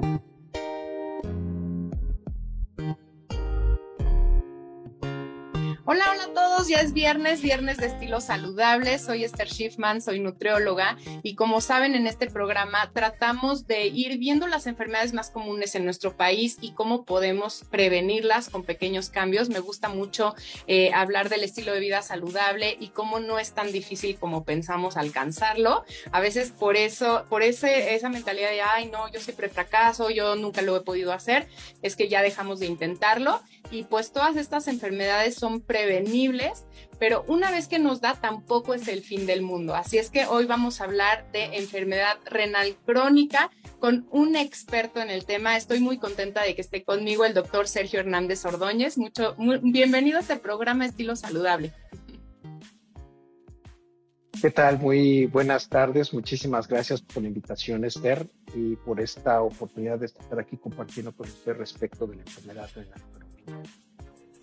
Thank you. Hola, hola a todos, ya es viernes, viernes de estilo saludable. Soy Esther Schiffman, soy nutrióloga y como saben en este programa tratamos de ir viendo las enfermedades más comunes en nuestro país y cómo podemos prevenirlas con pequeños cambios. Me gusta mucho eh, hablar del estilo de vida saludable y cómo no es tan difícil como pensamos alcanzarlo. A veces por eso, por ese, esa mentalidad de, ay, no, yo siempre fracaso, yo nunca lo he podido hacer, es que ya dejamos de intentarlo y pues todas estas enfermedades son prevenibles, pero una vez que nos da tampoco es el fin del mundo. Así es que hoy vamos a hablar de enfermedad renal crónica con un experto en el tema. Estoy muy contenta de que esté conmigo el doctor Sergio Hernández Ordóñez. Mucho, bienvenido a este programa Estilo Saludable. ¿Qué tal? Muy buenas tardes. Muchísimas gracias por la invitación, Esther, y por esta oportunidad de estar aquí compartiendo con usted respecto de la enfermedad renal crónica.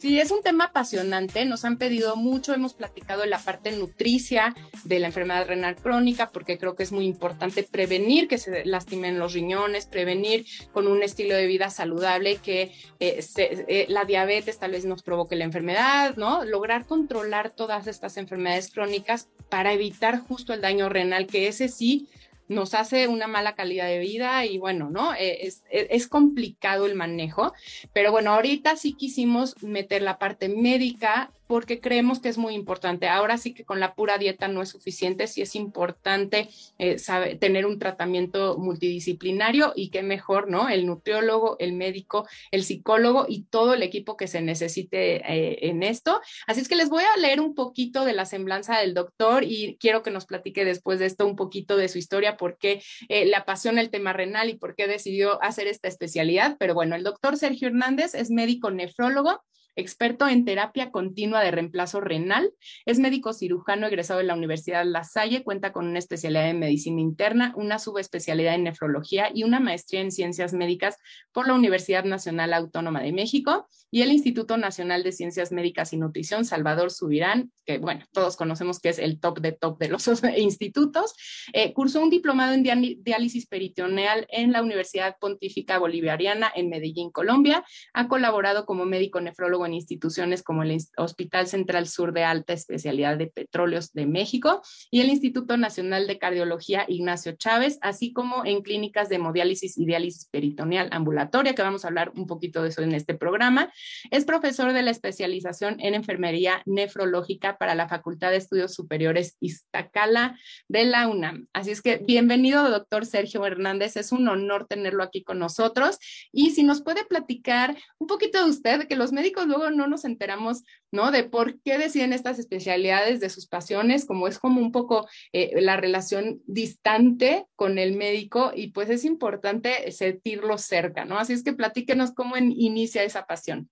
Sí, es un tema apasionante. Nos han pedido mucho, hemos platicado la parte nutricia de la enfermedad renal crónica, porque creo que es muy importante prevenir que se lastimen los riñones, prevenir con un estilo de vida saludable que eh, eh, la diabetes tal vez nos provoque la enfermedad, ¿no? Lograr controlar todas estas enfermedades crónicas para evitar justo el daño renal, que ese sí nos hace una mala calidad de vida y bueno, ¿no? Eh, es, es, complicado el manejo, pero bueno, ahorita sí quisimos meter la parte médica porque creemos que es muy importante. Ahora sí que con la pura dieta no es suficiente, sí es importante eh, tener un tratamiento multidisciplinario y qué mejor, ¿no? El nutriólogo, el médico, el psicólogo y todo el equipo que se necesite eh, en esto. Así es que les voy a leer un poquito de la semblanza del doctor y quiero que nos platique después de esto un poquito de su historia, por qué eh, le apasiona el tema renal y por qué decidió hacer esta especialidad. Pero bueno, el doctor Sergio Hernández es médico nefrólogo experto en terapia continua de reemplazo renal, es médico cirujano egresado de la Universidad La Salle, cuenta con una especialidad en medicina interna, una subespecialidad en nefrología y una maestría en ciencias médicas por la Universidad Nacional Autónoma de México y el Instituto Nacional de Ciencias Médicas y Nutrición Salvador Subirán, que bueno, todos conocemos que es el top de top de los institutos. Eh, cursó un diplomado en diálisis peritoneal en la Universidad Pontífica Bolivariana en Medellín, Colombia. Ha colaborado como médico nefrólogo en instituciones como el Hospital Central Sur de Alta Especialidad de Petróleos de México y el Instituto Nacional de Cardiología Ignacio Chávez, así como en clínicas de hemodiálisis y diálisis peritoneal ambulatoria, que vamos a hablar un poquito de eso en este programa. Es profesor de la especialización en enfermería nefrológica para la Facultad de Estudios Superiores Iztacala de la UNAM. Así es que bienvenido, doctor Sergio Hernández. Es un honor tenerlo aquí con nosotros. Y si nos puede platicar un poquito de usted, que los médicos luego no nos enteramos, ¿no? De por qué deciden estas especialidades, de sus pasiones, como es como un poco eh, la relación distante con el médico y pues es importante sentirlo cerca, ¿no? Así es que platíquenos cómo inicia esa pasión.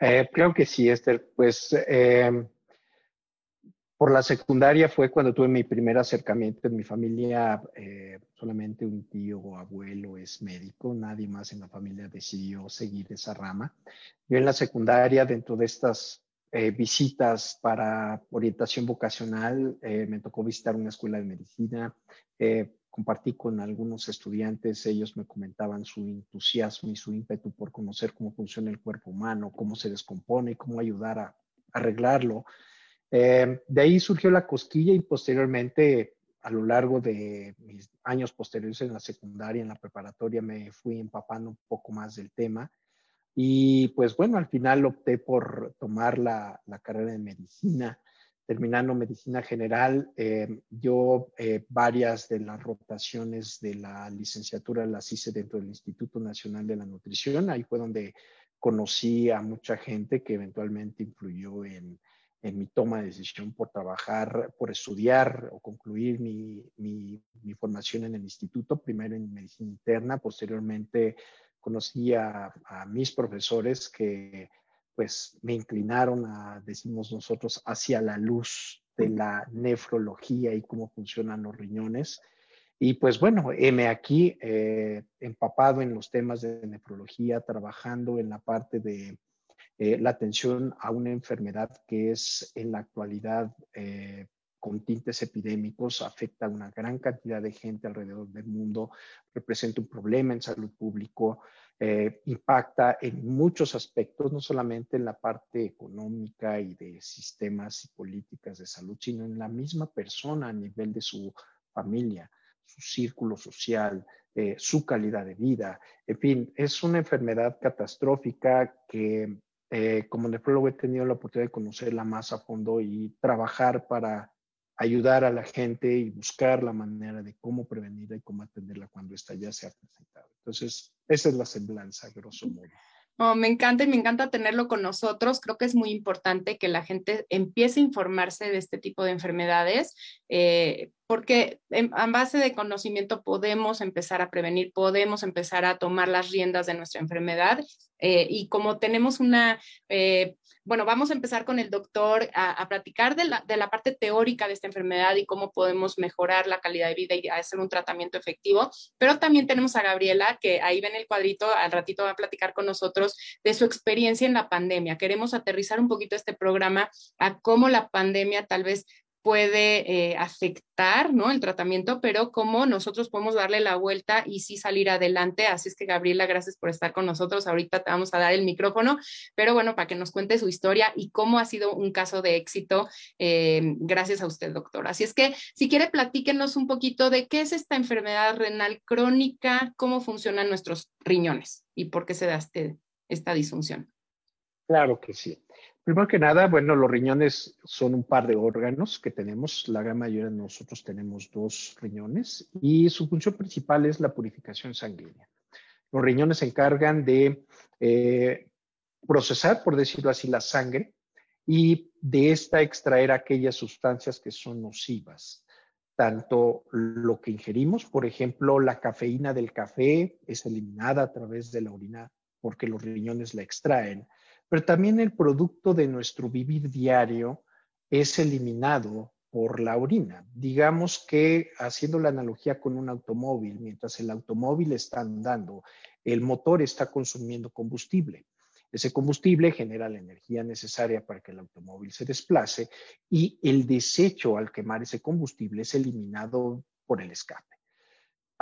Eh, creo que sí, Esther. Pues eh, por la secundaria fue cuando tuve mi primer acercamiento en mi familia. Eh, solamente un tío o abuelo es médico, nadie más en la familia decidió seguir esa rama. Yo en la secundaria, dentro de estas eh, visitas para orientación vocacional, eh, me tocó visitar una escuela de medicina. compartí con algunos estudiantes, ellos me comentaban su entusiasmo y su ímpetu por conocer cómo funciona el cuerpo humano, cómo se descompone, cómo ayudar a arreglarlo. Eh, de ahí surgió la cosquilla y posteriormente, a lo largo de mis años posteriores en la secundaria, en la preparatoria, me fui empapando un poco más del tema. Y pues bueno, al final opté por tomar la, carrera de medicina, terminando medicina general. Eh, yo eh, varias de las rotaciones de la licenciatura las hice dentro del Instituto Nacional de la Nutrición. Ahí fue donde conocí a mucha gente que eventualmente influyó en, en mi toma de decisión por trabajar, por estudiar o concluir mi, mi, formación en el instituto, primero en medicina interna, posteriormente conocí a, mis profesores que pues me inclinaron a, decimos nosotros, hacia la luz de la nefrología y cómo funcionan los riñones. Y pues bueno, heme aquí eh, empapado en los temas de nefrología, trabajando en la parte de eh, la atención a una enfermedad que es en la actualidad eh, con tintes epidémicos, afecta a una gran cantidad de gente alrededor del mundo, representa un problema en salud pública, eh, impacta en muchos aspectos, no solamente en la parte económica y de sistemas y políticas de salud, sino en la misma persona a nivel de su familia, su círculo social, eh, su calidad de vida. En fin, es una enfermedad catastrófica que eh, como nefrólogo he tenido la oportunidad de conocerla más a fondo y trabajar para ayudar a la gente y buscar la manera de cómo prevenirla y cómo atenderla cuando esta ya se ha presentado. Entonces, esa es la semblanza, grosso modo. Oh, me encanta y me encanta tenerlo con nosotros. Creo que es muy importante que la gente empiece a informarse de este tipo de enfermedades, eh, porque en, base de conocimiento podemos empezar a prevenir, podemos empezar a tomar las riendas de nuestra enfermedad. Eh, y como tenemos una eh, bueno, vamos a empezar con el doctor a, platicar de la, de la, parte teórica de esta enfermedad y cómo podemos mejorar la calidad de vida y hacer un tratamiento efectivo. Pero también tenemos a Gabriela, que ahí ven el cuadrito, al ratito va a platicar con nosotros de su experiencia en la pandemia. Queremos aterrizar un poquito este programa a cómo la pandemia tal vez puede eh, afectar ¿no? el tratamiento, pero cómo nosotros podemos darle la vuelta y sí salir adelante. Así es que, Gabriela, gracias por estar con nosotros. Ahorita te vamos a dar el micrófono, pero bueno, para que nos cuente su historia y cómo ha sido un caso de éxito eh, gracias a usted, doctor. Así es que, si quiere, platíquenos un poquito de qué es esta enfermedad renal crónica, cómo funcionan nuestros riñones y por qué se da este, esta disfunción. Claro que sí. Primero que nada, bueno, los riñones son un par de órganos que tenemos. La gran mayoría de nosotros tenemos dos riñones y su función principal es la purificación sanguínea. Los riñones se encargan de eh, procesar, por decirlo así, la sangre y de esta extraer aquellas sustancias que son nocivas. Tanto lo que ingerimos, por ejemplo, la cafeína del café es eliminada a través de la orina porque los riñones la extraen pero también el producto de nuestro vivir diario es eliminado por la orina. Digamos que haciendo la analogía con un automóvil, mientras el automóvil está andando, el motor está consumiendo combustible. Ese combustible genera la energía necesaria para que el automóvil se desplace y el desecho al quemar ese combustible es eliminado por el escape.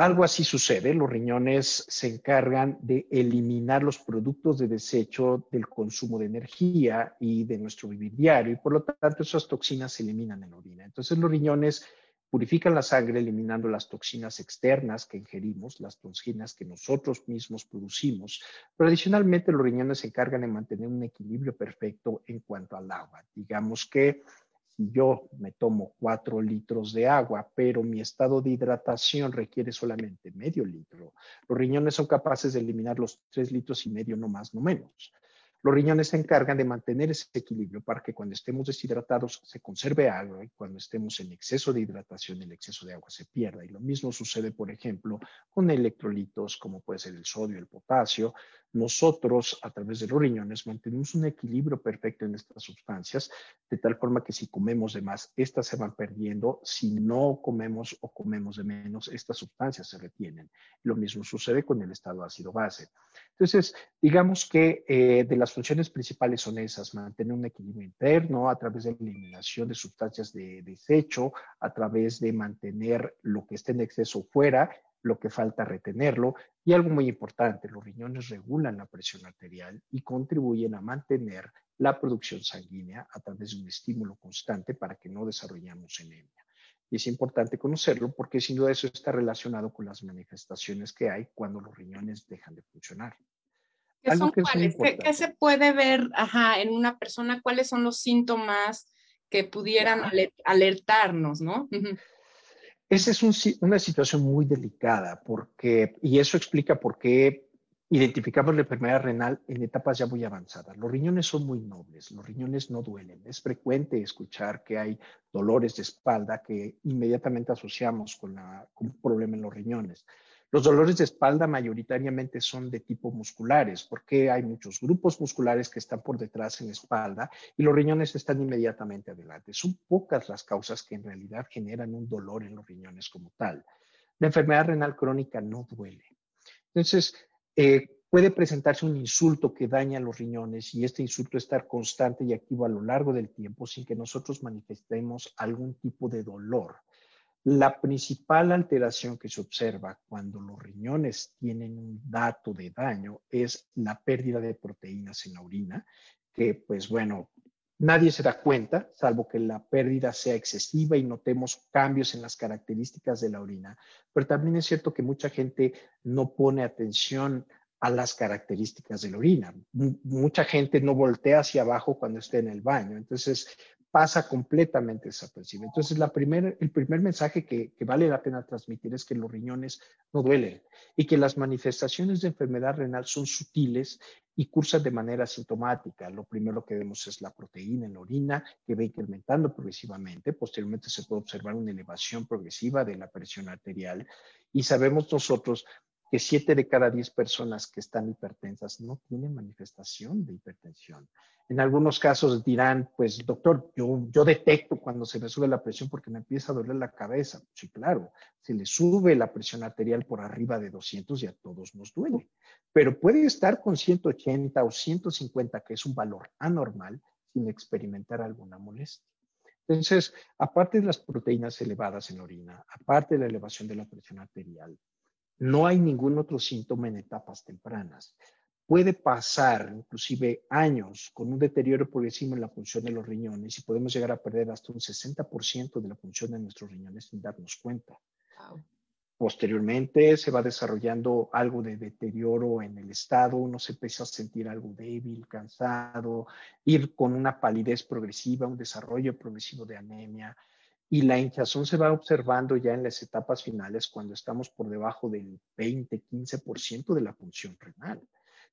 Algo así sucede, los riñones se encargan de eliminar los productos de desecho del consumo de energía y de nuestro vivir diario y por lo tanto esas toxinas se eliminan en la orina. Entonces los riñones purifican la sangre eliminando las toxinas externas que ingerimos, las toxinas que nosotros mismos producimos, pero adicionalmente los riñones se encargan de mantener un equilibrio perfecto en cuanto al agua. Digamos que yo me tomo cuatro litros de agua, pero mi estado de hidratación requiere solamente medio litro, los riñones son capaces de eliminar los tres litros y medio, no más, no menos. Los riñones se encargan de mantener ese equilibrio para que cuando estemos deshidratados se conserve agua y cuando estemos en exceso de hidratación el exceso de agua se pierda. Y lo mismo sucede, por ejemplo, con electrolitos como puede ser el sodio, el potasio. Nosotros, a través de los riñones, mantenemos un equilibrio perfecto en estas sustancias, de tal forma que si comemos de más, estas se van perdiendo. Si no comemos o comemos de menos, estas sustancias se retienen. Lo mismo sucede con el estado ácido base. Entonces, digamos que eh, de las funciones principales son esas, mantener un equilibrio interno a través de la eliminación de sustancias de desecho, a través de mantener lo que esté en exceso fuera, lo que falta retenerlo. Y algo muy importante, los riñones regulan la presión arterial y contribuyen a mantener la producción sanguínea a través de un estímulo constante para que no desarrollemos anemia. Y es importante conocerlo porque sin duda eso está relacionado con las manifestaciones que hay cuando los riñones dejan de funcionar. ¿Qué, son cuáles? ¿Qué, se puede ver en una persona? ¿Cuáles son los síntomas que pudieran alertarnos, no? Esa es una situación muy delicada porque, y eso explica por qué identificamos la enfermedad renal en etapas ya muy avanzadas. Los riñones son muy nobles, los riñones no duelen. Es frecuente escuchar que hay dolores de espalda que inmediatamente asociamos con, con un problema en los riñones. Los dolores de espalda mayoritariamente son de tipo musculares, porque hay muchos grupos musculares que están por detrás en la espalda y los riñones están inmediatamente adelante. Son pocas las causas que en realidad generan un dolor en los riñones como tal. La enfermedad renal crónica no duele. Entonces, eh, puede presentarse un insulto que daña los riñones y este insulto estar constante y activo a lo largo del tiempo sin que nosotros manifestemos algún tipo de dolor. La principal alteración que se observa cuando los riñones tienen un dato de daño es la pérdida de proteínas en la orina, que pues bueno, nadie se da cuenta, salvo que la pérdida sea excesiva y notemos cambios en las características de la orina. Pero también es cierto que mucha gente no pone atención a las características de la orina. mucha gente no voltea hacia abajo cuando esté en el baño. Entonces, pasa completamente desapercibido. Entonces, la primer, el primer mensaje que, que, vale la pena transmitir es que los riñones no duelen y que las manifestaciones de enfermedad renal son sutiles y cursan de manera sintomática. Lo primero que vemos es la proteína en la orina, que va incrementando progresivamente. Posteriormente se puede observar una elevación progresiva de la presión arterial y sabemos nosotros que siete de cada diez personas que están hipertensas no tienen manifestación de hipertensión. En algunos casos dirán, pues doctor, yo, yo detecto cuando se me sube la presión porque me empieza a doler la cabeza. Sí, claro, si le sube la presión arterial por arriba de 200 y a todos nos duele. Pero puede estar con 180 o 150, que es un valor anormal, sin experimentar alguna molestia. Entonces, aparte de las proteínas elevadas en la orina, aparte de la elevación de la presión arterial, no hay ningún otro síntoma en etapas tempranas. Puede pasar inclusive años con un deterioro progresivo en la función de los riñones y podemos llegar a perder hasta un 60% de la función de nuestros riñones sin darnos cuenta. Posteriormente se va desarrollando algo de deterioro en el estado, uno se empieza a sentir algo débil, cansado, ir con una palidez progresiva, un desarrollo progresivo de anemia, y la hinchazón se va observando ya en las etapas finales cuando estamos por debajo del 20-15% de la función renal.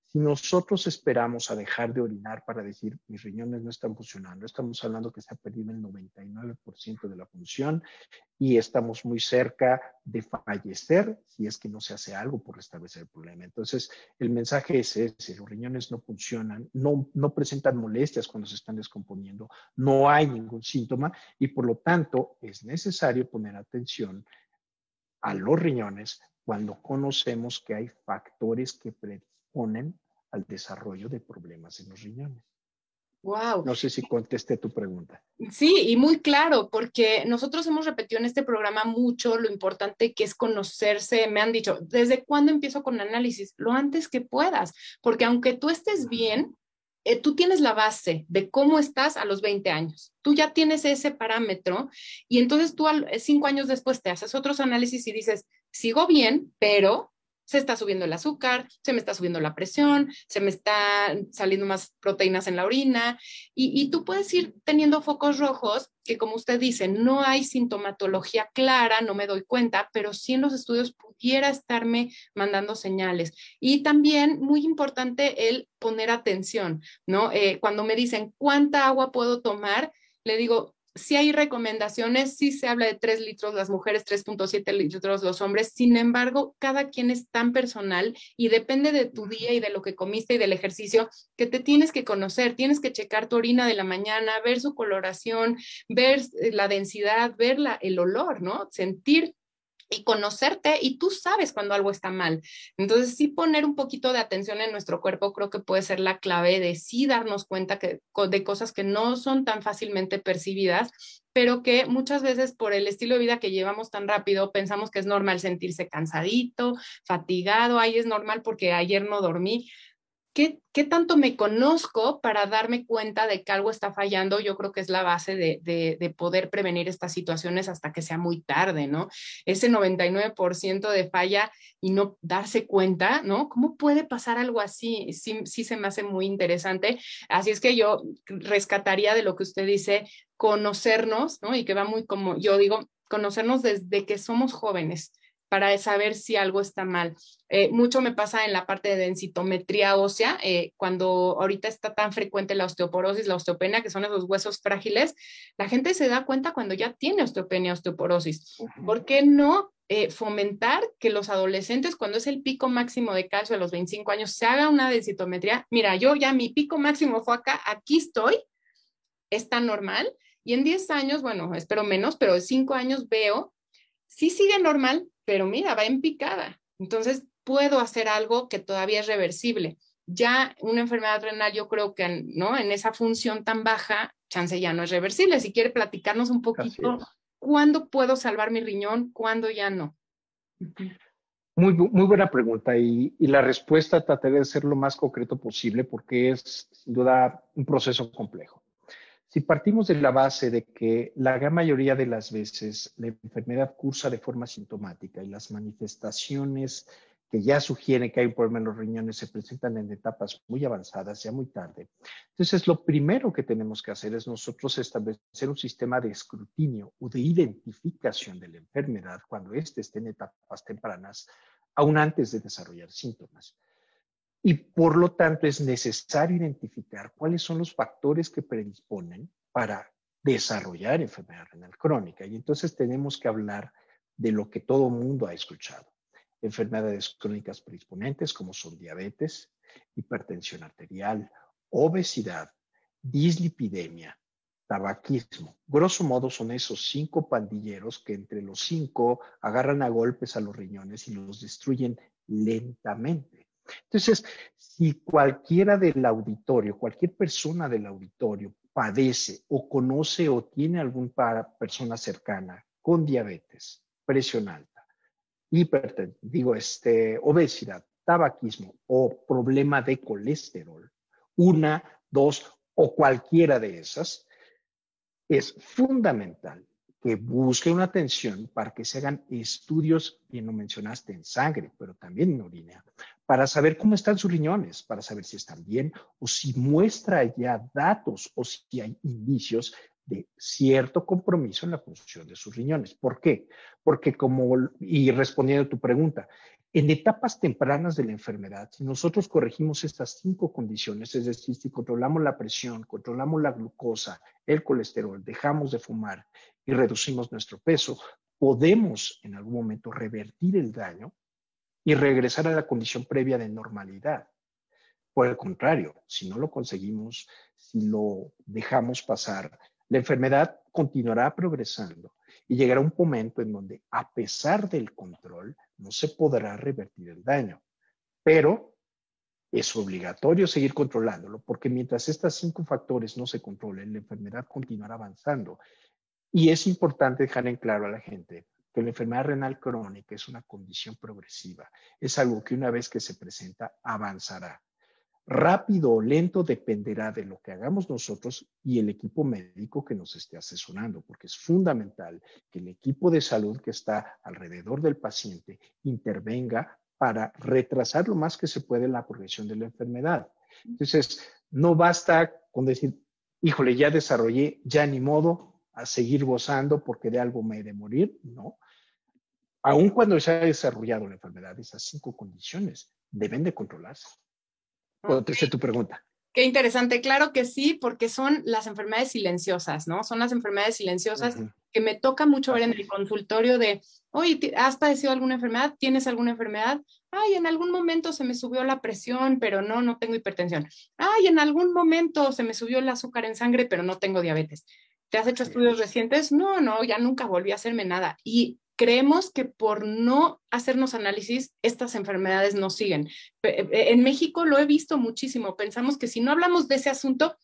Si nosotros esperamos a dejar de orinar para decir mis riñones no están funcionando, estamos hablando que se ha perdido el 99% de la función y estamos muy cerca de fallecer si es que no se hace algo por restablecer el problema. Entonces, el mensaje es ese, los riñones no funcionan, no, no presentan molestias cuando se están descomponiendo, no hay ningún síntoma y por lo tanto es necesario poner atención a los riñones cuando conocemos que hay factores que predisponen ponen al desarrollo de problemas en los riñones. Wow. No sé si contesté tu pregunta. Sí, y muy claro, porque nosotros hemos repetido en este programa mucho lo importante que es conocerse. Me han dicho, ¿desde cuándo empiezo con análisis? Lo antes que puedas, porque aunque tú estés bien, eh, tú tienes la base de cómo estás a los 20 años. Tú ya tienes ese parámetro y entonces tú cinco años después te haces otros análisis y dices, sigo bien, pero se está subiendo el azúcar, se me está subiendo la presión, se me están saliendo más proteínas en la orina y, tú puedes ir teniendo focos rojos que como usted dice, no hay sintomatología clara, no me doy cuenta, pero sí en los estudios pudiera estarme mandando señales. Y también muy importante el poner atención, ¿no? Eh, cuando me dicen cuánta agua puedo tomar, le digo, si hay recomendaciones, sí se habla de 3 litros las mujeres, 3.7 litros los hombres, sin embargo, cada quien es tan personal y depende de tu día y de lo que comiste y del ejercicio que te tienes que conocer, tienes que checar tu orina de la mañana, ver su coloración, ver eh, la densidad, ver el olor, ¿no? Sentir y conocerte y tú sabes cuando algo está mal. Entonces, sí poner un poquito de atención en nuestro cuerpo creo que puede ser la clave de sí darnos cuenta de cosas que no son tan fácilmente percibidas, pero que muchas veces por el estilo de vida que llevamos tan rápido pensamos que es normal sentirse cansadito, fatigado, ahí es normal porque ayer no dormí. ¿Qué, tanto me conozco para darme cuenta de que algo está fallando? Yo creo que es la base de, de, poder prevenir estas situaciones hasta que sea muy tarde, ¿no? Ese 99% de falla y no darse cuenta, ¿no? ¿Cómo puede pasar algo así? Sí, sí se me hace muy interesante. Así es que yo rescataría de lo que usted dice, conocernos, ¿no? Y que va muy como, yo digo, conocernos desde que somos jóvenes para saber si algo está mal. Eh, mucho me pasa en la parte de densitometría ósea, eh, cuando ahorita está tan frecuente la osteoporosis, la osteopenia, que son esos huesos frágiles, la gente se da cuenta cuando ya tiene osteopenia, osteoporosis. ¿Por qué no eh, fomentar que los adolescentes, cuando es el pico máximo de calcio de los 25 años, se haga una densitometría? Mira, yo ya mi pico máximo fue acá, aquí estoy, está normal. Y en 10 años, bueno, espero menos, pero en 5 años veo, sí sigue normal, pero mira, va en picada. Entonces, puedo hacer algo que todavía es reversible. Ya una enfermedad renal, yo creo que ¿no? en esa función tan baja, chance ya no es reversible. Si quiere platicarnos un poquito, ¿cuándo puedo salvar mi riñón? ¿Cuándo ya no? Muy, muy buena pregunta y, y, la respuesta trataré de ser lo más concreto posible porque es sin duda un proceso complejo. Si partimos de la base de que la gran mayoría de las veces la enfermedad cursa de forma sintomática y las manifestaciones que ya sugieren que hay un problema en los riñones se presentan en etapas muy avanzadas, ya muy tarde. Entonces, lo primero que tenemos que hacer es nosotros establecer un sistema de escrutinio o de identificación de la enfermedad cuando éste esté en etapas tempranas, aún antes de desarrollar síntomas. Y por lo tanto es necesario identificar cuáles son los factores que predisponen para desarrollar enfermedad renal crónica. Y entonces tenemos que hablar de lo que todo mundo ha escuchado. Enfermedades crónicas predisponentes como son diabetes, hipertensión arterial, obesidad, dislipidemia, tabaquismo. Grosso modo son esos cinco pandilleros que entre los cinco agarran a golpes a los riñones y los destruyen lentamente. Entonces, si cualquiera del auditorio, cualquier persona del auditorio padece o conoce o tiene alguna persona cercana con diabetes, presión alta, hipertensión, digo, este, obesidad, tabaquismo o problema de colesterol, una, dos o cualquiera de esas, es fundamental que busque una atención para que se hagan estudios, bien lo mencionaste, en sangre, pero también en orina, para saber cómo están sus riñones, para saber si están bien o si muestra ya datos o si hay indicios de cierto compromiso en la función de sus riñones. ¿Por qué? Porque como, y respondiendo a tu pregunta, en etapas tempranas de la enfermedad, si nosotros corregimos estas cinco condiciones, es decir, si controlamos la presión, controlamos la glucosa, el colesterol, dejamos de fumar y reducimos nuestro peso, podemos en algún momento revertir el daño y regresar a la condición previa de normalidad. Por el contrario, si no lo conseguimos, si lo dejamos pasar, la enfermedad continuará progresando y llegará un momento en donde, a pesar del control, no se podrá revertir el daño. Pero es obligatorio seguir controlándolo, porque mientras estos cinco factores no se controlen, la enfermedad continuará avanzando. Y es importante dejar en claro a la gente que la enfermedad renal crónica es una condición progresiva. Es algo que una vez que se presenta, avanzará. Rápido o lento dependerá de lo que hagamos nosotros y el equipo médico que nos esté asesorando, porque es fundamental que el equipo de salud que está alrededor del paciente intervenga para retrasar lo más que se puede la progresión de la enfermedad. Entonces, no basta con decir, híjole, ya desarrollé, ya ni modo, a seguir gozando porque de algo me he de morir, no aun cuando se ha desarrollado la enfermedad, esas cinco condiciones deben de controlarse. Tu pregunta. Qué interesante, claro que sí, porque son las enfermedades silenciosas, ¿no? Son las enfermedades silenciosas que me toca mucho ver en el consultorio de, oye, ¿has padecido alguna enfermedad? ¿Tienes alguna enfermedad? Ay, en algún momento se me subió la presión, pero no, no tengo hipertensión. Ay, en algún momento se me subió el azúcar en sangre, pero no tengo diabetes. ¿Te has hecho estudios recientes? No, no, ya nunca volví a hacerme nada. Y creemos que por no hacernos análisis, estas enfermedades no siguen. Eh, en México lo he visto muchísimo. Pensamos que si no hablamos de ese asunto,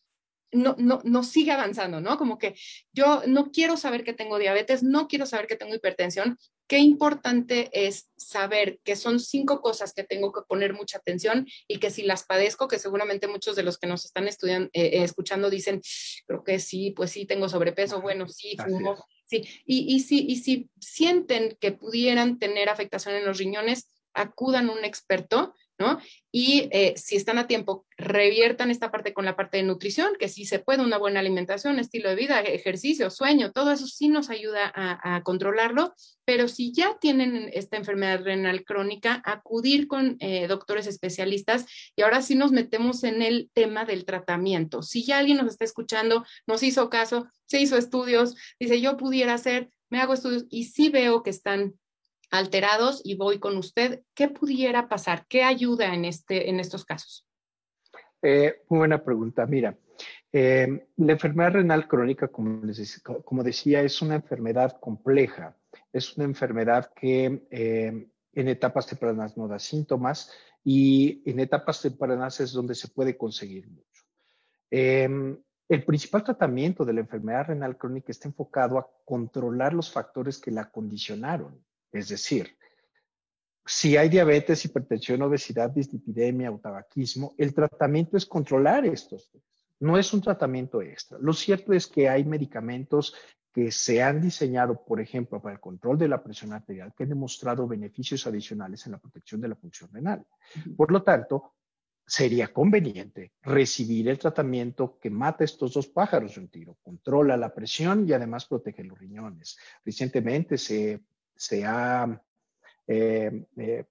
no, no, no sigue avanzando, ¿no? Como que yo no quiero saber que tengo diabetes, no quiero saber que tengo hipertensión. Qué importante es saber que son cinco cosas que tengo que poner mucha atención y que si las padezco, que seguramente muchos de los que nos están estudiando, eh, eh, escuchando dicen, creo que sí, pues sí, tengo sobrepeso, bueno, sí, fumo, Sí, y, y, si, y si sienten que pudieran tener afectación en los riñones, acudan a un experto, ¿no? Y eh, si están a tiempo, reviertan esta parte con la parte de nutrición, que sí se puede, una buena alimentación, estilo de vida, ejercicio, sueño, todo eso sí nos ayuda a, controlarlo, pero si ya tienen esta enfermedad renal crónica, acudir con eh, doctores especialistas y ahora sí nos metemos en el tema del tratamiento. Si ya alguien nos está escuchando, nos hizo caso, se hizo estudios, dice yo pudiera hacer, me hago estudios y sí veo que están alterados y voy con usted, ¿qué pudiera pasar? ¿Qué ayuda en, este, en estos casos? Eh, buena pregunta. Mira, eh, la enfermedad renal crónica, como, como, decía, es una enfermedad compleja. Es una enfermedad que eh, en etapas tempranas no da síntomas y en etapas tempranas es donde se puede conseguir mucho. Em, el principal tratamiento de la enfermedad renal crónica está enfocado a controlar los factores que la condicionaron, es decir, si hay diabetes, hipertensión, obesidad, dislipidemia o tabaquismo, el tratamiento es controlar estos. No es un tratamiento extra. Lo cierto es que hay medicamentos que se han diseñado, por ejemplo, para el control de la presión arterial, que han demostrado beneficios adicionales en la protección de la función renal. Por lo tanto, sería conveniente recibir el tratamiento que mata estos dos pájaros de un tiro, controla la presión y además protege los riñones. Recientemente se, se ha, eh, eh,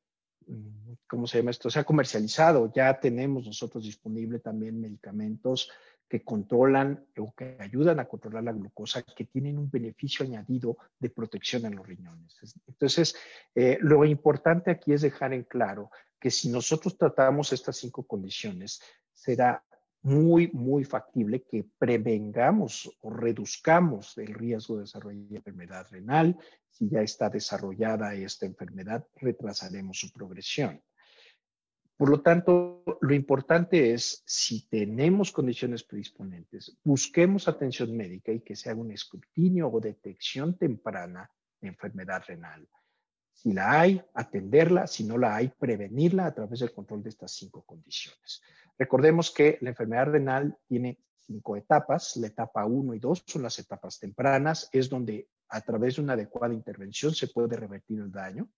¿cómo se llama esto? Se ha comercializado, ya tenemos nosotros disponible también medicamentos que controlan o que ayudan a controlar la glucosa, que tienen un beneficio añadido de protección en los riñones. Entonces, eh, lo importante aquí es dejar en claro que si nosotros tratamos estas cinco condiciones, será muy, muy factible que prevengamos o reduzcamos el riesgo de desarrollar enfermedad renal. Si ya está desarrollada esta enfermedad, retrasaremos su progresión. Por lo tanto, lo importante es, si tenemos condiciones predisponentes, busquemos atención médica y que se haga un escrutinio o detección temprana de enfermedad renal. Si la hay, atenderla, si no la hay, prevenirla a través del control de estas cinco condiciones. Recordemos que la enfermedad renal tiene cinco etapas. La etapa 1 y 2 son las etapas tempranas, es donde a través de una adecuada intervención se puede revertir el daño.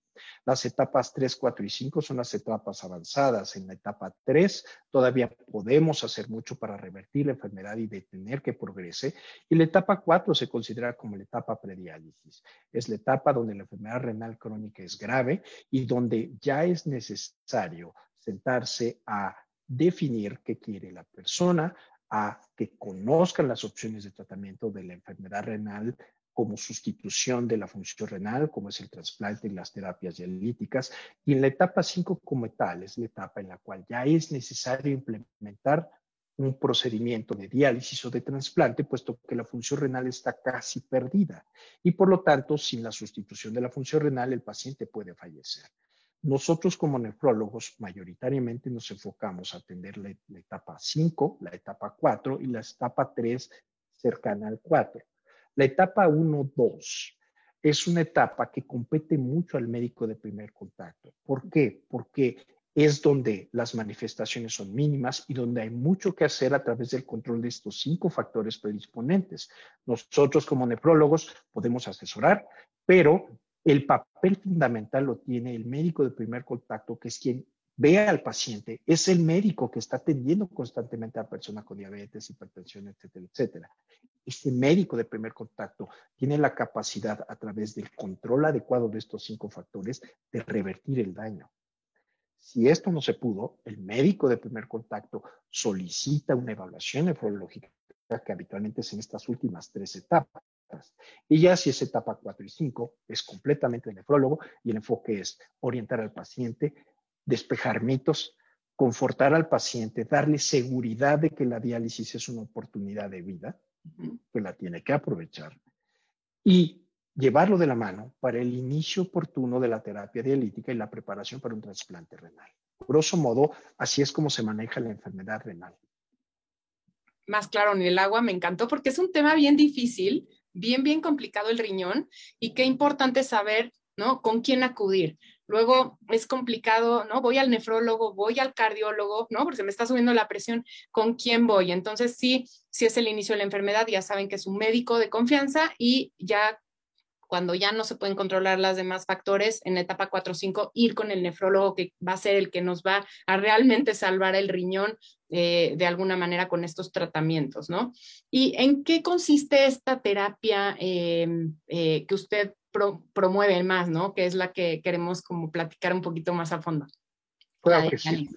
Las etapas 3, 4 y 5 son las etapas avanzadas. En la etapa 3 todavía podemos hacer mucho para revertir la enfermedad y detener que progrese. Y la etapa 4 se considera como la etapa prediálisis. Es la etapa donde la enfermedad renal crónica es grave y donde ya es necesario sentarse a definir qué quiere la persona, a que conozcan las opciones de tratamiento de la enfermedad renal como sustitución de la función renal, como es el trasplante y las terapias dialíticas. Y en la etapa 5 como tal, es la etapa en la cual ya es necesario implementar un procedimiento de diálisis o de trasplante, puesto que la función renal está casi perdida. Y por lo tanto, sin la sustitución de la función renal, el paciente puede fallecer. Nosotros como nefrólogos mayoritariamente nos enfocamos a atender la, la etapa 5, la etapa 4 y la etapa 3 cercana al 4. La etapa 1-2 es una etapa que compete mucho al médico de primer contacto. ¿Por qué? Porque es donde las manifestaciones son mínimas y donde hay mucho que hacer a través del control de estos cinco factores predisponentes. Nosotros como nefrólogos podemos asesorar, pero el papel fundamental lo tiene el médico de primer contacto, que es quien ve al paciente, es el médico que está atendiendo constantemente a la persona con diabetes, hipertensión, etcétera, etcétera. Este médico de primer contacto tiene la capacidad a través del control adecuado de estos cinco factores de revertir el daño. Si esto no se pudo, el médico de primer contacto solicita una evaluación nefrológica que habitualmente es en estas últimas tres etapas. Y ya si es etapa 4 y 5, es completamente nefrólogo y el enfoque es orientar al paciente, despejar mitos, confortar al paciente, darle seguridad de que la diálisis es una oportunidad de vida, que la tiene que aprovechar, y llevarlo de la mano para el inicio oportuno de la terapia dialítica y la preparación para un trasplante renal. Grosso modo, así es como se maneja la enfermedad renal. Más claro en el agua, me encantó porque es un tema bien difícil, bien, bien complicado el riñón y qué importante saber, ¿no? Con quién acudir. Luego es complicado, ¿no? Voy al nefrólogo, voy al cardiólogo, ¿no? Porque me está subiendo la presión, ¿con quién voy? Entonces, sí, si es el inicio de la enfermedad, ya saben que es un médico de confianza y ya cuando ya no se pueden controlar los demás factores, en etapa 4 o 5, ir con el nefrólogo que va a ser el que nos va a realmente salvar el riñón eh, de alguna manera con estos tratamientos, ¿no? ¿Y en qué consiste esta terapia eh, eh, que usted promueve más, ¿no? Que es la que queremos como platicar un poquito más a fondo. Claro que sí.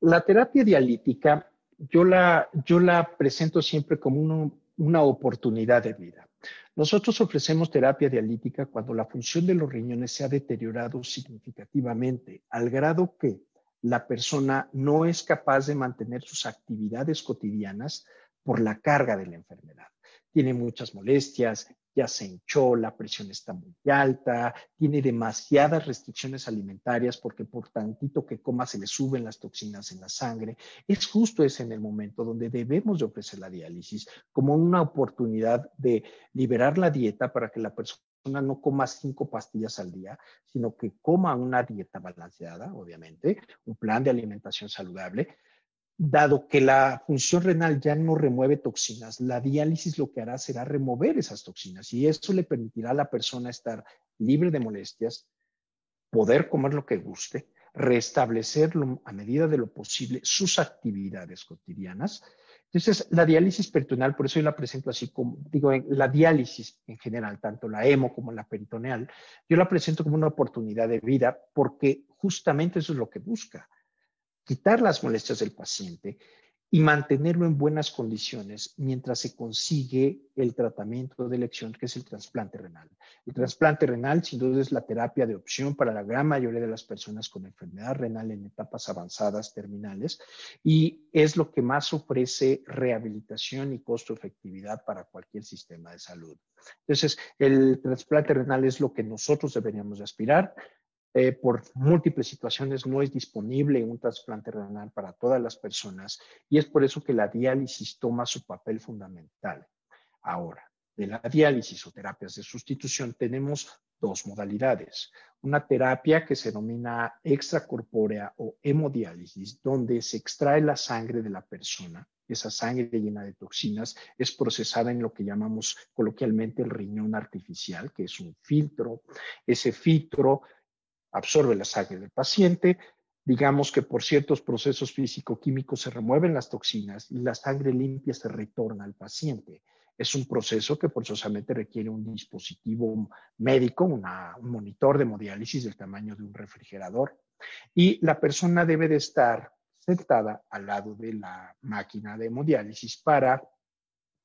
La terapia dialítica, yo la, yo la presento siempre como una oportunidad de vida. Nosotros ofrecemos terapia dialítica cuando la función de los riñones se ha deteriorado significativamente, al grado que la persona no es capaz de mantener sus actividades cotidianas por la carga de la enfermedad. Tiene muchas molestias, ya se hinchó, la presión está muy alta, tiene demasiadas restricciones alimentarias porque por tantito que coma se le suben las toxinas en la sangre. Es justo ese en el momento donde debemos de ofrecer la diálisis como una oportunidad de liberar la dieta para que la persona no coma cinco pastillas al día, sino que coma una dieta balanceada, obviamente, un plan de alimentación saludable, dado que la función renal ya no remueve toxinas, la diálisis lo que hará será remover esas toxinas y eso le permitirá a la persona estar libre de molestias, poder comer lo que guste, restablecer a medida de lo posible sus actividades cotidianas. Entonces, la diálisis peritoneal, por eso yo la presento así como, digo, la diálisis en general, tanto la hemo como la peritoneal, yo la presento como una oportunidad de vida porque justamente eso es lo que busca quitar las molestias del paciente y mantenerlo en buenas condiciones mientras se consigue el tratamiento de elección, que es el trasplante renal. El trasplante renal, sin duda, es la terapia de opción para la gran mayoría de las personas con enfermedad renal en etapas avanzadas terminales y es lo que más ofrece rehabilitación y costo-efectividad para cualquier sistema de salud. Entonces, el trasplante renal es lo que nosotros deberíamos aspirar. Eh, por múltiples situaciones no es disponible un trasplante renal para todas las personas y es por eso que la diálisis toma su papel fundamental. Ahora, de la diálisis o terapias de sustitución tenemos dos modalidades. Una terapia que se denomina extracorpórea o hemodiálisis, donde se extrae la sangre de la persona. Esa sangre llena de toxinas es procesada en lo que llamamos coloquialmente el riñón artificial, que es un filtro. Ese filtro absorbe la sangre del paciente, digamos que por ciertos procesos físico-químicos se remueven las toxinas y la sangre limpia se retorna al paciente. Es un proceso que forzosamente requiere un dispositivo médico, un monitor de hemodiálisis del tamaño de un refrigerador. Y la persona debe de estar sentada al lado de la máquina de hemodiálisis para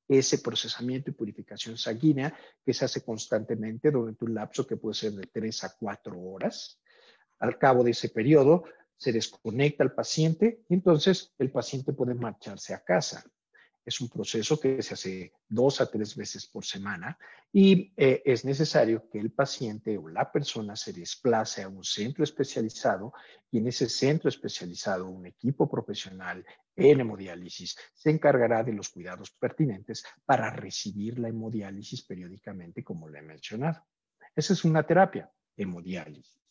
ese procesamiento y purificación sanguínea que se hace constantemente durante un lapso que puede ser de 3 a 4 horas. Al cabo de ese periodo, se desconecta al paciente y entonces el paciente puede marcharse a casa. Es un proceso que se hace dos a tres veces por semana y eh, es necesario que el paciente o la persona se desplace a un centro especializado y en ese centro especializado un equipo profesional en hemodiálisis se encargará de los cuidados pertinentes para recibir la hemodiálisis periódicamente, como le he mencionado. Esa es una terapia, hemodiálisis.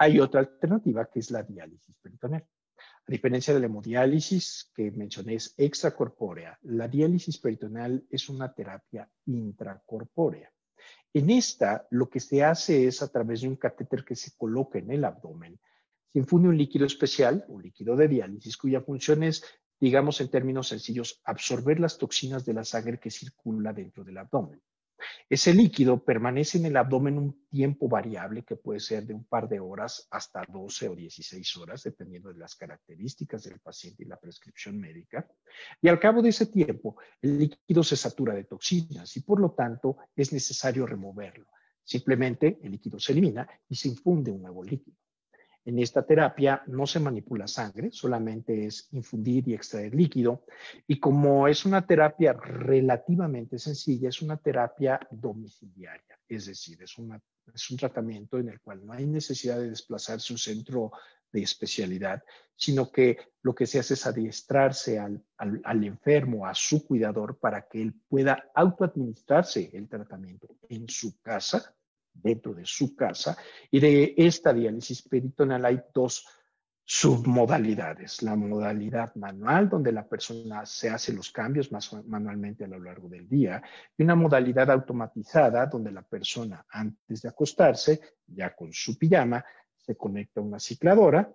Hay otra alternativa que es la diálisis peritoneal. A diferencia de la hemodiálisis que mencioné es extracorpórea, la diálisis peritoneal es una terapia intracorpórea. En esta, lo que se hace es a través de un catéter que se coloca en el abdomen, se infunde un líquido especial, un líquido de diálisis, cuya función es, digamos en términos sencillos, absorber las toxinas de la sangre que circula dentro del abdomen. Ese líquido permanece en el abdomen un tiempo variable que puede ser de un par de horas hasta 12 o 16 horas, dependiendo de las características del paciente y la prescripción médica. Y al cabo de ese tiempo, el líquido se satura de toxinas y por lo tanto es necesario removerlo. Simplemente el líquido se elimina y se infunde un nuevo líquido. En esta terapia no se manipula sangre, solamente es infundir y extraer líquido. Y como es una terapia relativamente sencilla, es una terapia domiciliaria, es decir, es, un tratamiento en el cual no hay necesidad de desplazarse a un centro de especialidad, sino que lo que se hace es adiestrarse al, al enfermo, a su cuidador, para que él pueda autoadministrarse el tratamiento en su casa dentro de su casa. Y de esta diálisis peritoneal hay dos submodalidades. La modalidad manual, donde la persona se hace los cambios más manualmente a lo largo del día, y una modalidad automatizada, donde la persona antes de acostarse, ya con su pijama, se conecta a una cicladora,